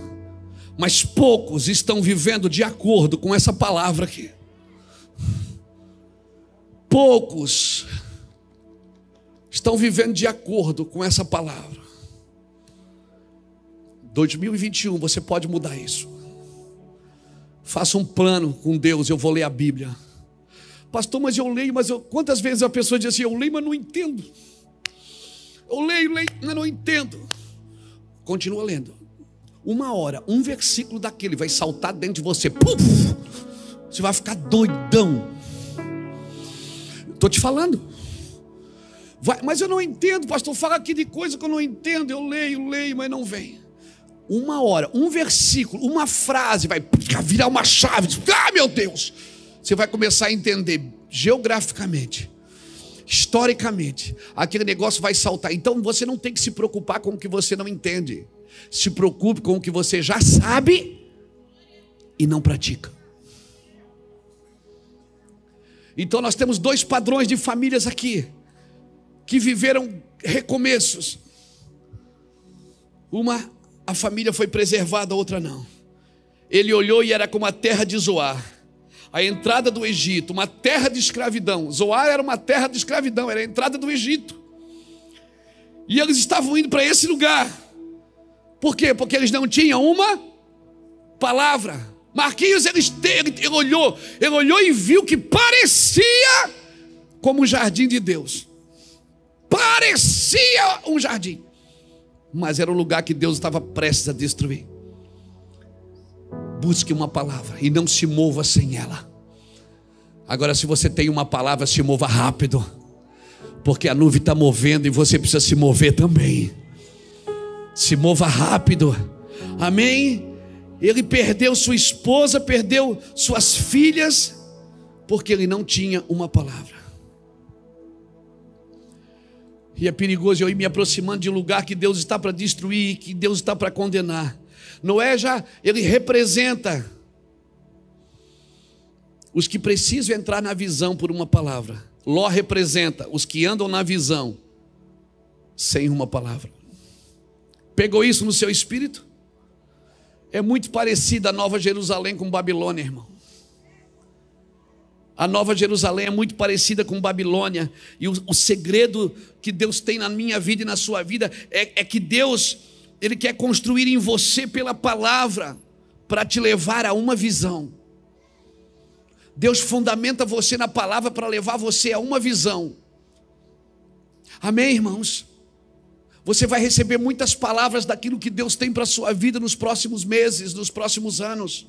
mas poucos estão vivendo de acordo com essa palavra aqui. Poucos estão vivendo de acordo com essa palavra. 2021 você pode mudar isso. Faça um plano com Deus, eu vou ler a Bíblia. Pastor, mas eu leio, mas eu, quantas vezes a pessoa diz assim: eu leio, mas não entendo. Eu leio, leio, mas não entendo. Continua lendo uma hora, um versículo daquele vai saltar dentro de você. Puf, você vai ficar doidão. Estou te falando. Vai, mas eu não entendo, pastor. Fala aqui de coisa que eu não entendo. Eu leio, leio, mas não vem. Uma hora, um versículo, uma frase vai virar uma chave. Ah, meu Deus! Você vai começar a entender geograficamente, historicamente. Aquele negócio vai saltar. Então você não tem que se preocupar com o que você não entende. Se preocupe com o que você já sabe e não pratica. Então nós temos dois padrões de famílias aqui que viveram recomeços. Uma, a família foi preservada, a outra não. Ele olhou e era como a terra de Zoar, a entrada do Egito, uma terra de escravidão. Zoar era uma terra de escravidão, era a entrada do Egito. E eles estavam indo para esse lugar. Por quê? Porque eles não tinham uma palavra. Marquinhos, ele, ele, ele, olhou, ele olhou e viu que parecia como um jardim de Deus. Parecia um jardim. Mas era o lugar que Deus estava prestes a destruir. Busque uma palavra e não se mova sem ela. Agora, se você tem uma palavra, se mova rápido. Porque a nuvem está movendo e você precisa se mover também se mova rápido. Amém? Ele perdeu sua esposa, perdeu suas filhas, porque ele não tinha uma palavra. E é perigoso eu ir me aproximando de um lugar que Deus está para destruir, que Deus está para condenar. Noé já, ele representa os que precisam entrar na visão por uma palavra. Ló representa os que andam na visão sem uma palavra. Pegou isso no seu espírito? É muito parecida a Nova Jerusalém com Babilônia, irmão. A Nova Jerusalém é muito parecida com Babilônia. E o, o segredo que Deus tem na minha vida e na sua vida é, é que Deus, Ele quer construir em você pela palavra, para te levar a uma visão. Deus fundamenta você na palavra para levar você a uma visão. Amém, irmãos? Você vai receber muitas palavras daquilo que Deus tem para a sua vida nos próximos meses, nos próximos anos.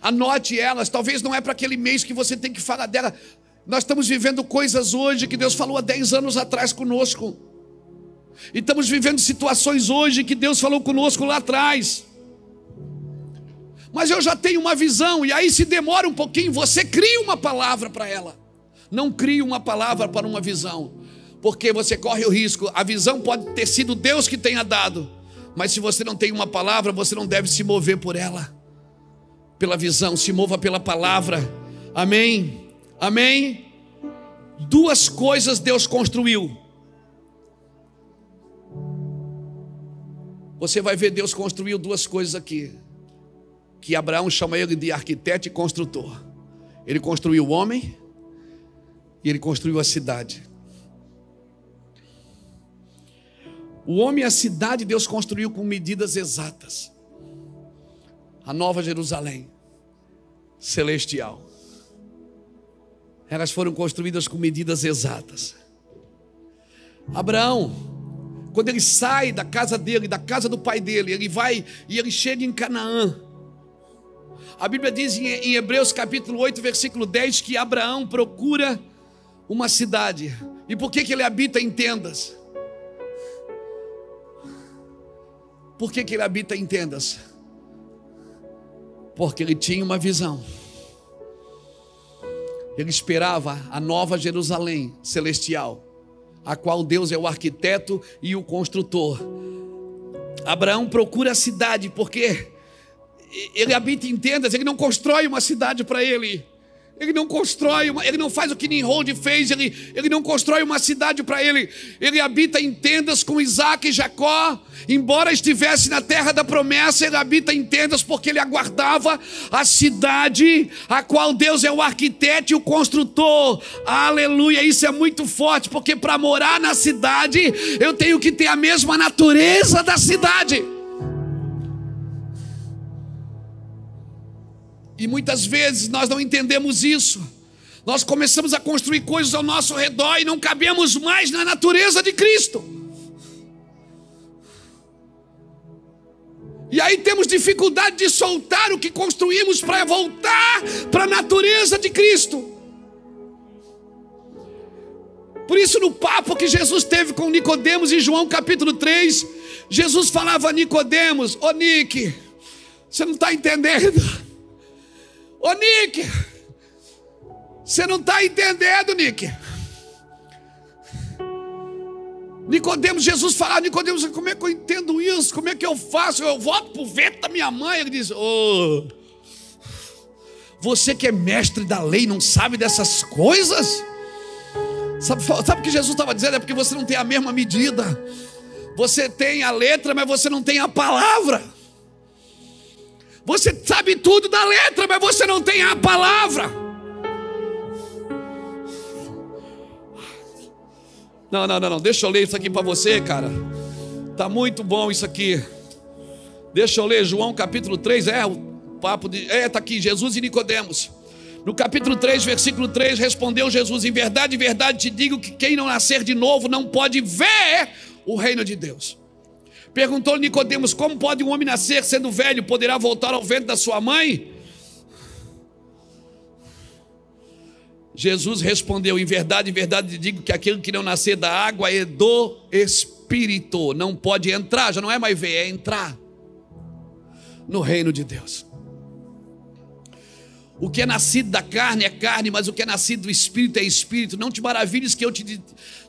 Anote elas, talvez não é para aquele mês que você tem que falar dela. Nós estamos vivendo coisas hoje que Deus falou há 10 anos atrás conosco. E estamos vivendo situações hoje que Deus falou conosco lá atrás. Mas eu já tenho uma visão, e aí se demora um pouquinho, você cria uma palavra para ela. Não crie uma palavra para uma visão porque você corre o risco. A visão pode ter sido Deus que tenha dado, mas se você não tem uma palavra, você não deve se mover por ela, pela visão, se mova pela palavra. Amém? Amém? Duas coisas Deus construiu. Você vai ver Deus construiu duas coisas aqui. Que Abraão chama ele de arquiteto e construtor. Ele construiu o homem e ele construiu a cidade. O homem e a cidade Deus construiu com medidas exatas. A nova Jerusalém, celestial. Elas foram construídas com medidas exatas. Abraão, quando ele sai da casa dele, da casa do pai dele, ele vai e ele chega em Canaã. A Bíblia diz em Hebreus capítulo 8, versículo 10, que Abraão procura uma cidade. E por que, que ele habita em tendas? Por que, que ele habita em tendas? Porque ele tinha uma visão. Ele esperava a nova Jerusalém celestial, a qual Deus é o arquiteto e o construtor. Abraão procura a cidade porque ele habita em tendas, ele não constrói uma cidade para ele. Ele não constrói, uma, ele não faz o que Nimrod fez, ele, ele não constrói uma cidade para ele. Ele habita em tendas com Isaac e Jacó. Embora estivesse na terra da promessa, ele habita em tendas porque ele aguardava a cidade, a qual Deus é o arquiteto e o construtor. Aleluia! Isso é muito forte, porque para morar na cidade, eu tenho que ter a mesma natureza da cidade. E muitas vezes nós não entendemos isso. Nós começamos a construir coisas ao nosso redor e não cabemos mais na natureza de Cristo. E aí temos dificuldade de soltar o que construímos para voltar para a natureza de Cristo. Por isso, no papo que Jesus teve com Nicodemos em João capítulo 3, Jesus falava a Nicodemos, ô Nick, você não está entendendo? Ô Nick, você não está entendendo, Nick. Nicodemos, Jesus fala, Nicodemos, como é que eu entendo isso? Como é que eu faço? Eu volto para o vento da minha mãe. Ele diz: oh, Você que é mestre da lei, não sabe dessas coisas? Sabe, sabe o que Jesus estava dizendo? É porque você não tem a mesma medida. Você tem a letra, mas você não tem a palavra. Você sabe tudo da letra, mas você não tem a palavra. Não, não, não, não. Deixa eu ler isso aqui para você, cara. Tá muito bom isso aqui. Deixa eu ler João capítulo 3, é o papo de é tá aqui Jesus e Nicodemos. No capítulo 3, versículo 3, respondeu Jesus: Em verdade, em verdade te digo que quem não nascer de novo não pode ver o reino de Deus. Perguntou Nicodemos: Como pode um homem nascer sendo velho? Poderá voltar ao ventre da sua mãe? Jesus respondeu: Em verdade, em verdade digo que aquele que não nascer da água é do Espírito, não pode entrar, já não é mais ver, é entrar no reino de Deus. O que é nascido da carne é carne, mas o que é nascido do espírito é espírito. Não te maravilhes que eu te,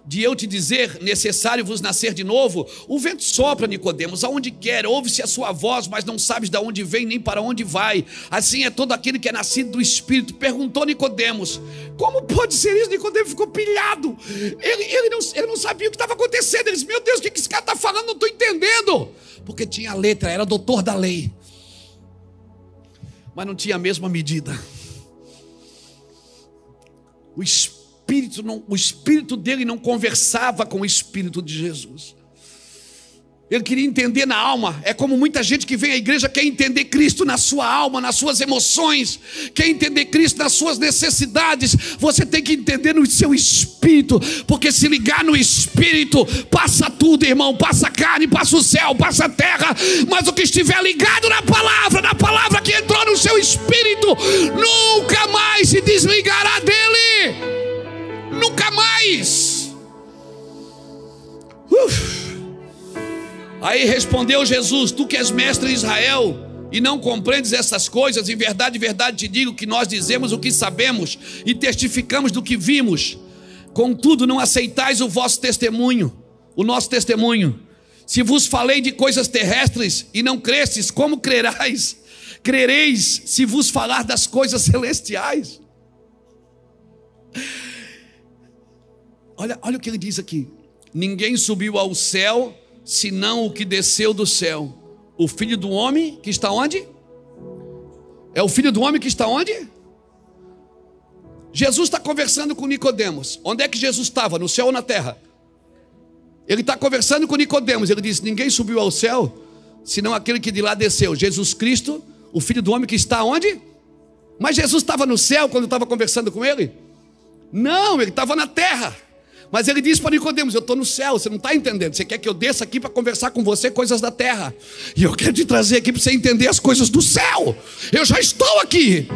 de eu te dizer, necessário vos nascer de novo. O vento sopra, Nicodemos, aonde quer, ouve-se a sua voz, mas não sabes de onde vem nem para onde vai. Assim é todo aquele que é nascido do espírito. Perguntou Nicodemos: Como pode ser isso? Nicodemos ficou pilhado. Ele, ele, não, ele não sabia o que estava acontecendo. Ele disse: Meu Deus, o que esse cara está falando? Não estou entendendo. Porque tinha letra, era doutor da lei mas não tinha a mesma medida. O espírito, não, o espírito dele não conversava com o espírito de Jesus. Ele queria entender na alma. É como muita gente que vem à igreja quer entender Cristo na sua alma, nas suas emoções, quer entender Cristo nas suas necessidades. Você tem que entender no seu espírito, porque se ligar no espírito, passa tudo, irmão. Passa carne, passa o céu, passa a terra. Mas o que estiver ligado na palavra, na palavra que entrou no seu espírito, nunca mais se desligará dele. Nunca mais. Uf. Aí respondeu Jesus: Tu que és mestre em Israel e não compreendes essas coisas, em verdade, verdade te digo que nós dizemos o que sabemos e testificamos do que vimos. Contudo, não aceitais o vosso testemunho, o nosso testemunho. Se vos falei de coisas terrestres e não crestes, como crerás? Crereis se vos falar das coisas celestiais? Olha, olha o que ele diz aqui: ninguém subiu ao céu senão o que desceu do céu. O filho do homem que está onde? É o filho do homem que está onde? Jesus está conversando com Nicodemos. Onde é que Jesus estava? No céu ou na terra? Ele está conversando com Nicodemos. Ele diz: Ninguém subiu ao céu, senão aquele que de lá desceu. Jesus Cristo, o filho do homem que está onde? Mas Jesus estava no céu quando estava conversando com ele? Não, ele estava na terra. Mas ele disse para Nicodemos: Eu estou no céu, você não está entendendo. Você quer que eu desça aqui para conversar com você coisas da terra. E eu quero te trazer aqui para você entender as coisas do céu. Eu já estou aqui.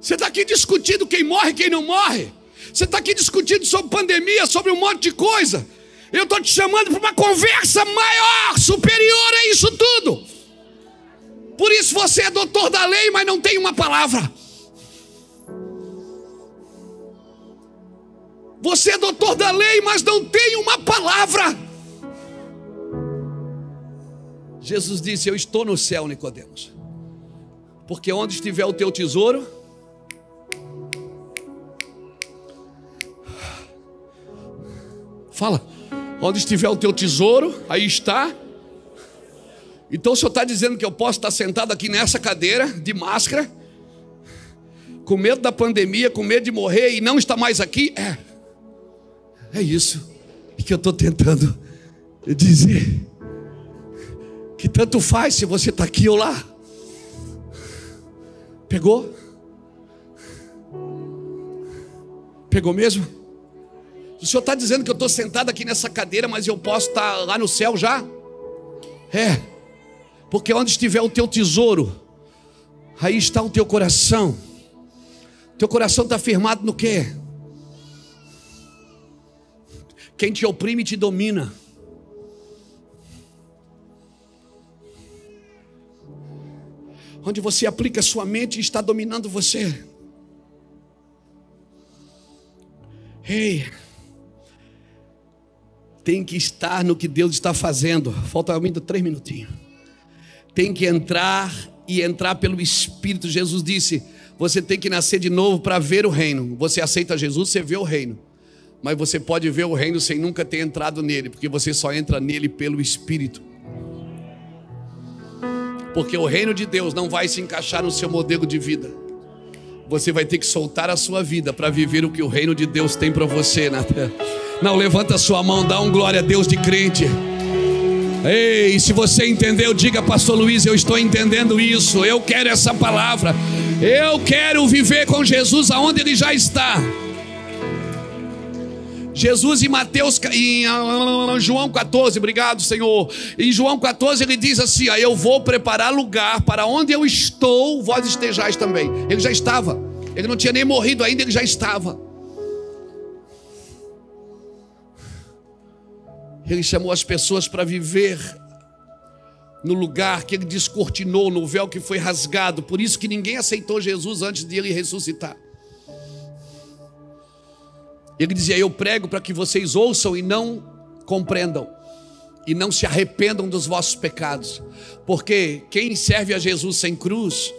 Você está aqui discutindo quem morre e quem não morre. Você está aqui discutindo sobre pandemia, sobre um monte de coisa. Eu estou te chamando para uma conversa maior, superior a isso tudo. Por isso você é doutor da lei, mas não tem uma palavra. Você é doutor da lei, mas não tem uma palavra. Jesus disse: Eu estou no céu, Nicodemos. Porque onde estiver o teu tesouro, fala, onde estiver o teu tesouro, aí está. Então o senhor está dizendo que eu posso estar sentado aqui nessa cadeira de máscara, com medo da pandemia, com medo de morrer e não está mais aqui? É. É isso que eu estou tentando dizer. Que tanto faz se você está aqui ou lá. Pegou? Pegou mesmo? O senhor está dizendo que eu estou sentado aqui nessa cadeira, mas eu posso estar tá lá no céu já? É, porque onde estiver o teu tesouro, aí está o teu coração. Teu coração está firmado no quê? Quem te oprime te domina. Onde você aplica sua mente está dominando você. Ei, tem que estar no que Deus está fazendo. Falta ainda três minutinhos. Tem que entrar e entrar pelo Espírito. Jesus disse: você tem que nascer de novo para ver o reino. Você aceita Jesus, você vê o reino mas você pode ver o reino sem nunca ter entrado nele, porque você só entra nele pelo Espírito. Porque o reino de Deus não vai se encaixar no seu modelo de vida. Você vai ter que soltar a sua vida para viver o que o reino de Deus tem para você na terra. Não, levanta a sua mão, dá um glória a Deus de crente. Ei, se você entendeu, diga, Pastor Luiz, eu estou entendendo isso. Eu quero essa palavra. Eu quero viver com Jesus aonde ele já está. Jesus em Mateus, em João 14, obrigado Senhor. Em João 14 ele diz assim: ó, Eu vou preparar lugar para onde eu estou, vós estejais também. Ele já estava, ele não tinha nem morrido ainda, ele já estava. Ele chamou as pessoas para viver no lugar que ele descortinou, no véu que foi rasgado. Por isso que ninguém aceitou Jesus antes de ele ressuscitar. Ele dizia: Eu prego para que vocês ouçam e não compreendam, e não se arrependam dos vossos pecados, porque quem serve a Jesus sem cruz,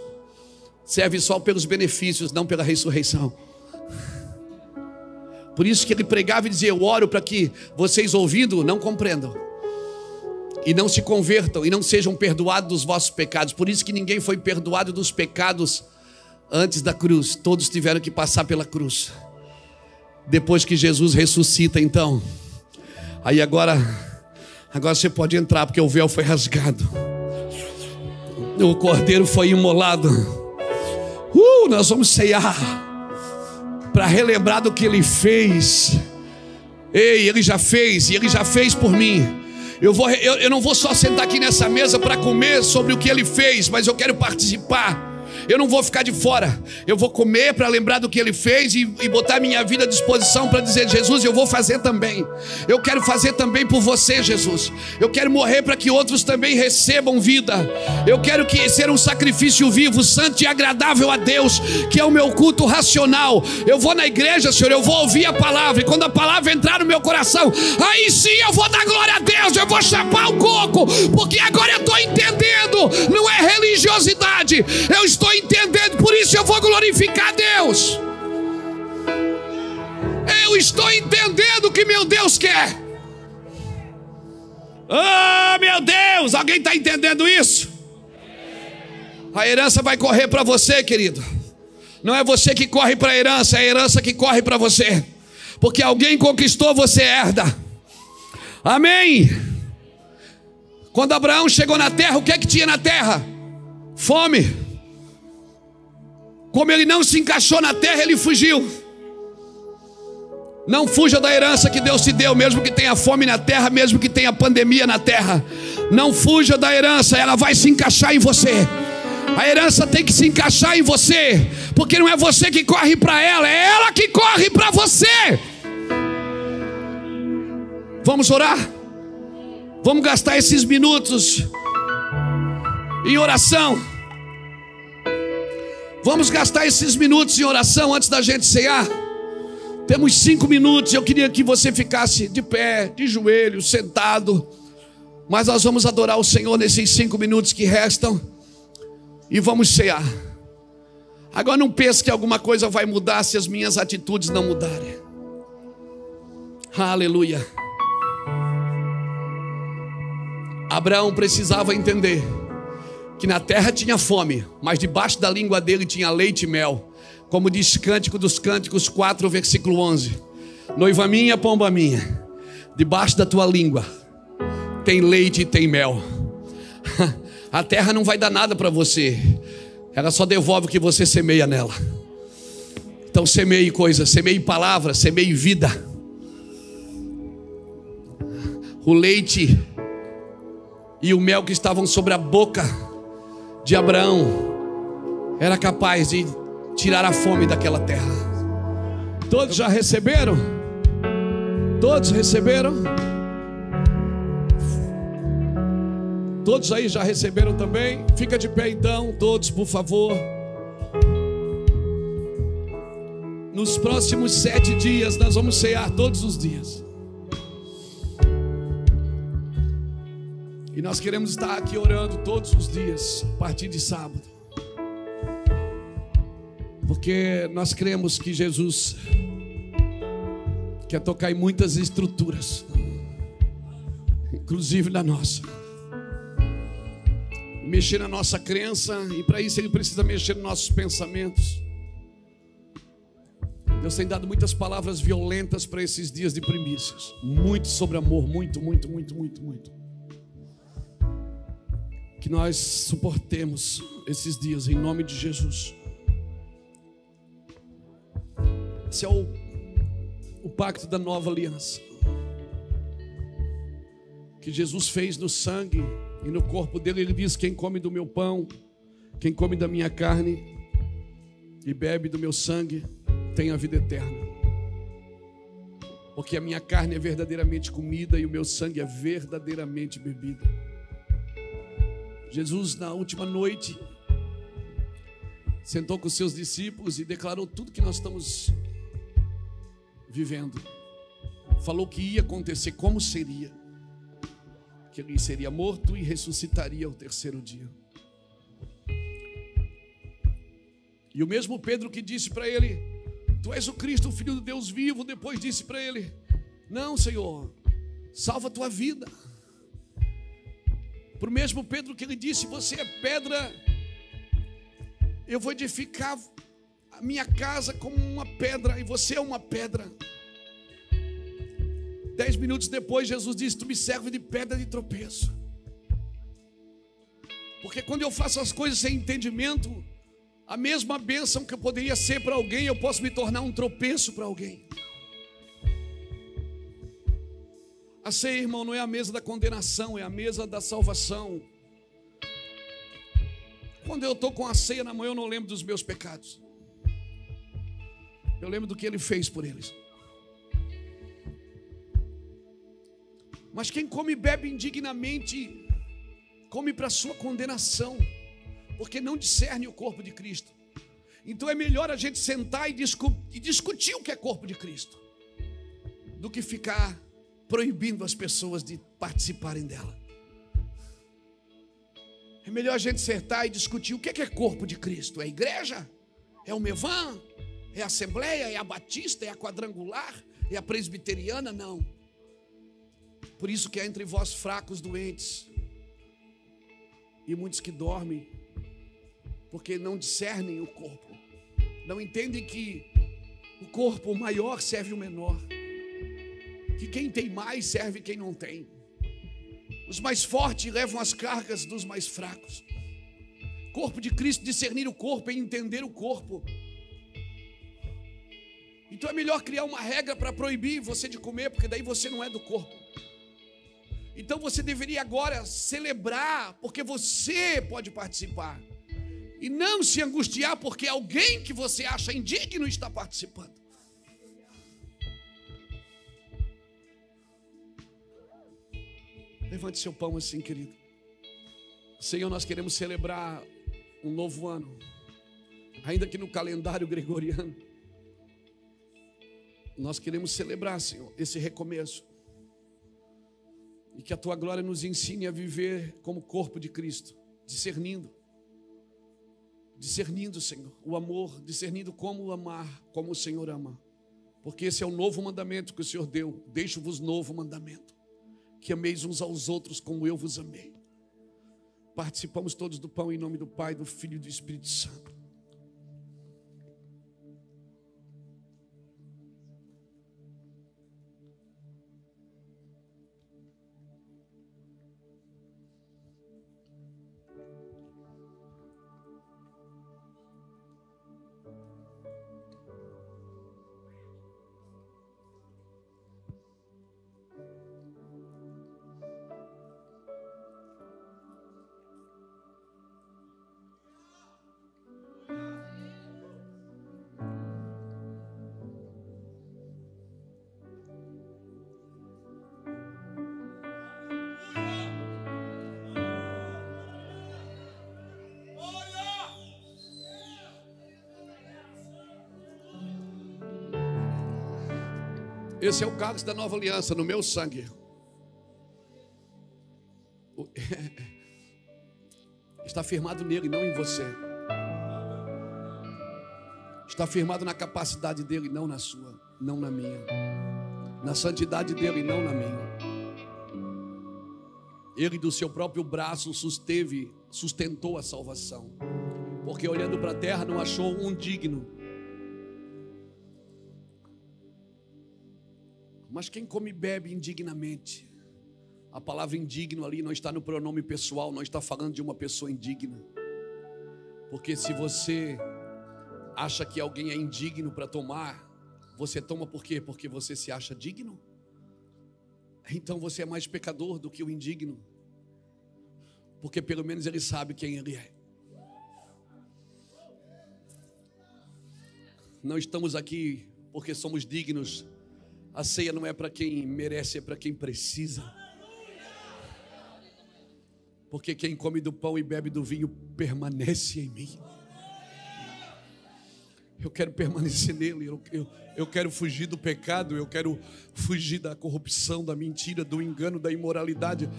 serve só pelos benefícios, não pela ressurreição. Por isso que ele pregava e dizia: Eu oro para que vocês ouvindo não compreendam, e não se convertam, e não sejam perdoados dos vossos pecados. Por isso que ninguém foi perdoado dos pecados antes da cruz, todos tiveram que passar pela cruz. Depois que Jesus ressuscita, então, aí agora, agora você pode entrar, porque o véu foi rasgado, o cordeiro foi imolado. Uh, nós vamos ceiar para relembrar do que ele fez. Ei, ele já fez, e ele já fez por mim. Eu, vou, eu, eu não vou só sentar aqui nessa mesa para comer sobre o que ele fez, mas eu quero participar eu não vou ficar de fora. Eu vou comer para lembrar do que ele fez e, e botar minha vida à disposição para dizer: Jesus, eu vou fazer também. Eu quero fazer também por você, Jesus. Eu quero morrer para que outros também recebam vida. Eu quero que ser um sacrifício vivo, santo e agradável a Deus, que é o meu culto racional. Eu vou na igreja, Senhor, eu vou ouvir a palavra, e quando a palavra entrar no meu coração, aí sim eu vou dar glória a Deus, eu vou chapar o coco, porque agora eu estou entendendo, não é religiosidade, eu estou entendendo, por isso eu vou glorificar Deus. Eu estou entendendo o que meu Deus quer. Oh, meu Deus, alguém está entendendo isso? A herança vai correr para você, querido. Não é você que corre para a herança, é a herança que corre para você. Porque alguém conquistou, você herda. Amém. Quando Abraão chegou na terra, o que é que tinha na terra? Fome. Como ele não se encaixou na terra, ele fugiu. Não fuja da herança que Deus te deu, mesmo que tenha fome na terra, mesmo que tenha pandemia na terra. Não fuja da herança, ela vai se encaixar em você. A herança tem que se encaixar em você, porque não é você que corre para ela, é ela que corre para você. Vamos orar? Vamos gastar esses minutos em oração. Vamos gastar esses minutos em oração antes da gente cear. Temos cinco minutos. Eu queria que você ficasse de pé, de joelho, sentado. Mas nós vamos adorar o Senhor nesses cinco minutos que restam. E vamos cear. Agora não pense que alguma coisa vai mudar se as minhas atitudes não mudarem. Aleluia. Abraão precisava entender que na terra tinha fome, mas debaixo da língua dele tinha leite e mel. Como diz Cântico dos Cânticos 4, versículo 11: Noiva minha, pomba minha, debaixo da tua língua tem leite e tem mel. A terra não vai dar nada para você, ela só devolve o que você semeia nela. Então semeie coisas, semeie palavras, semeie vida. O leite e o mel que estavam sobre a boca de Abraão era capaz de tirar a fome daquela terra. Todos já receberam? Todos receberam? Todos aí já receberam também? Fica de pé então, todos, por favor. Nos próximos sete dias, nós vamos cear todos os dias. E nós queremos estar aqui orando todos os dias, a partir de sábado. Porque nós cremos que Jesus quer tocar em muitas estruturas, inclusive na nossa. Mexer na nossa crença, e para isso Ele precisa mexer nos nossos pensamentos. Deus tem dado muitas palavras violentas para esses dias de primícias. Muito sobre amor, muito, muito, muito, muito, muito que nós suportemos esses dias em nome de Jesus. Esse é o, o pacto da nova aliança que Jesus fez no sangue e no corpo dele. Ele diz: Quem come do meu pão, quem come da minha carne e bebe do meu sangue, tem a vida eterna. Porque a minha carne é verdadeiramente comida e o meu sangue é verdadeiramente bebida. Jesus, na última noite, sentou com seus discípulos e declarou tudo que nós estamos vivendo. Falou que ia acontecer, como seria. Que ele seria morto e ressuscitaria ao terceiro dia. E o mesmo Pedro que disse para ele: Tu és o Cristo, o Filho de Deus vivo, depois disse para ele: Não, Senhor, salva a tua vida. Para o mesmo Pedro que ele disse: Você é pedra, eu vou edificar a minha casa como uma pedra, e você é uma pedra. Dez minutos depois, Jesus disse: Tu me serve de pedra de tropeço. Porque quando eu faço as coisas sem entendimento, a mesma bênção que eu poderia ser para alguém, eu posso me tornar um tropeço para alguém. A ceia, irmão, não é a mesa da condenação, é a mesa da salvação. Quando eu estou com a ceia na mão, eu não lembro dos meus pecados. Eu lembro do que ele fez por eles. Mas quem come e bebe indignamente, come para sua condenação, porque não discerne o corpo de Cristo. Então é melhor a gente sentar e, discu e discutir o que é corpo de Cristo, do que ficar proibindo as pessoas de participarem dela. É melhor a gente sentar e discutir o que é corpo de Cristo: é a igreja? É o Mevan? É a Assembleia? É a Batista? É a Quadrangular? É a Presbiteriana? Não. Por isso que há entre vós fracos, doentes e muitos que dormem, porque não discernem o corpo, não entendem que o corpo maior serve o menor que quem tem mais serve quem não tem. Os mais fortes levam as cargas dos mais fracos. Corpo de Cristo, discernir o corpo e entender o corpo. Então é melhor criar uma regra para proibir você de comer, porque daí você não é do corpo. Então você deveria agora celebrar, porque você pode participar. E não se angustiar porque alguém que você acha indigno está participando. Levante seu pão assim, querido. Senhor, nós queremos celebrar um novo ano, ainda que no calendário gregoriano. Nós queremos celebrar, Senhor, esse recomeço. E que a tua glória nos ensine a viver como corpo de Cristo, discernindo. Discernindo, Senhor, o amor, discernindo como amar, como o Senhor ama. Porque esse é o novo mandamento que o Senhor deu. Deixo-vos novo mandamento que ameis uns aos outros como eu vos amei. Participamos todos do pão em nome do Pai, do Filho e do Espírito Santo. Esse é o cálice da nova aliança no meu sangue. Está firmado nele, não em você. Está firmado na capacidade dele, não na sua, não na minha. Na santidade dele, não na minha. Ele do seu próprio braço susteve, sustentou a salvação. Porque olhando para a terra não achou um digno Mas quem come e bebe indignamente, a palavra indigno ali não está no pronome pessoal, não está falando de uma pessoa indigna. Porque se você acha que alguém é indigno para tomar, você toma por quê? Porque você se acha digno? Então você é mais pecador do que o indigno. Porque pelo menos ele sabe quem ele é. Não estamos aqui porque somos dignos a ceia não é para quem merece, é para quem precisa. porque quem come do pão e bebe do vinho permanece em mim. Eu quero permanecer nele, eu, eu, eu quero fugir do pecado, eu quero fugir da corrupção, da mentira, do engano, da imoralidade.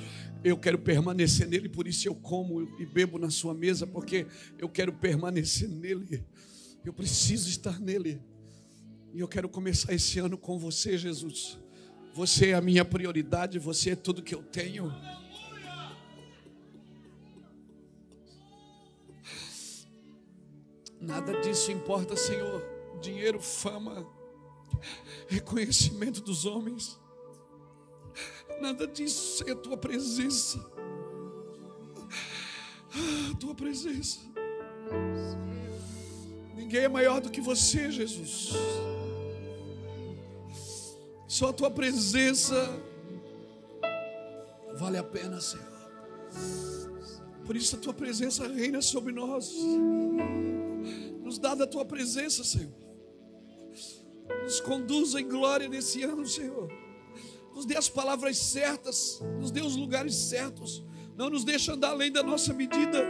Eu quero permanecer nele, por isso eu como e bebo na sua mesa, porque eu quero permanecer nele. Eu preciso estar nele. E eu quero começar esse ano com você, Jesus. Você é a minha prioridade, você é tudo que eu tenho. Nada disso importa, Senhor. Dinheiro, fama, reconhecimento dos homens. Nada disso é a tua presença. A tua presença. Ninguém é maior do que você, Jesus. Só a tua presença vale a pena, Senhor. Por isso a tua presença reina sobre nós. Nos dá da tua presença, Senhor. Nos conduza em glória nesse ano, Senhor. Nos dê as palavras certas, nos dê os lugares certos. Não nos deixa andar além da nossa medida.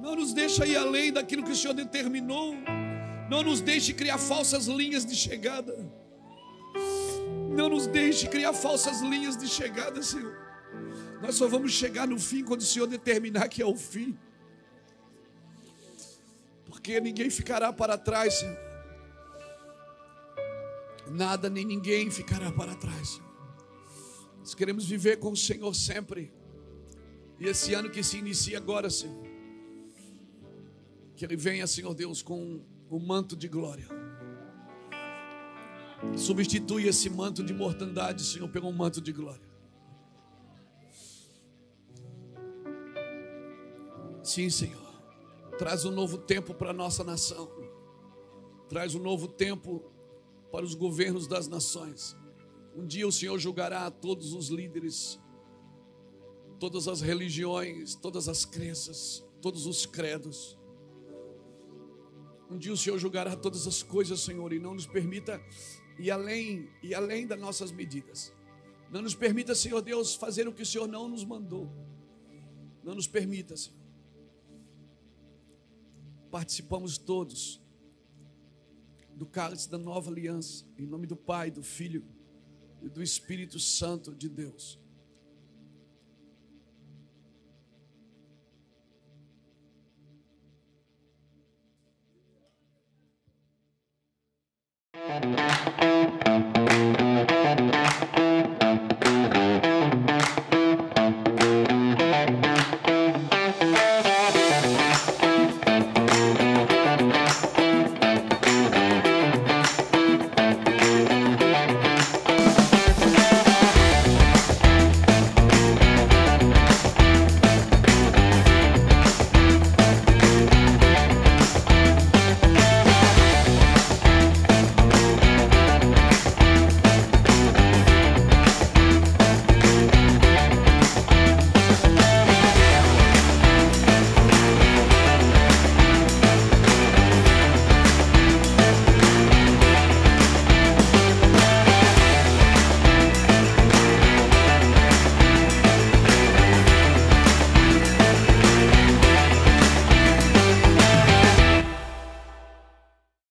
Não nos deixa ir além daquilo que o Senhor determinou. Não nos deixe criar falsas linhas de chegada. Não nos deixe criar falsas linhas de chegada, Senhor. Nós só vamos chegar no fim quando o Senhor determinar que é o fim porque ninguém ficará para trás, Senhor. Nada nem ninguém ficará para trás. Nós queremos viver com o Senhor sempre. E esse ano que se inicia agora, Senhor, que Ele venha, Senhor Deus, com o um manto de glória. Substitui esse manto de mortandade, Senhor, pelo um manto de glória. Sim, Senhor. Traz um novo tempo para a nossa nação. Traz um novo tempo para os governos das nações. Um dia o Senhor julgará todos os líderes, todas as religiões, todas as crenças, todos os credos. Um dia o Senhor julgará todas as coisas, Senhor, e não nos permita ir além e além das nossas medidas. Não nos permita, Senhor Deus, fazer o que o Senhor não nos mandou. Não nos permita, Senhor participamos todos do cálice da nova aliança, em nome do Pai, do Filho e do Espírito Santo de Deus.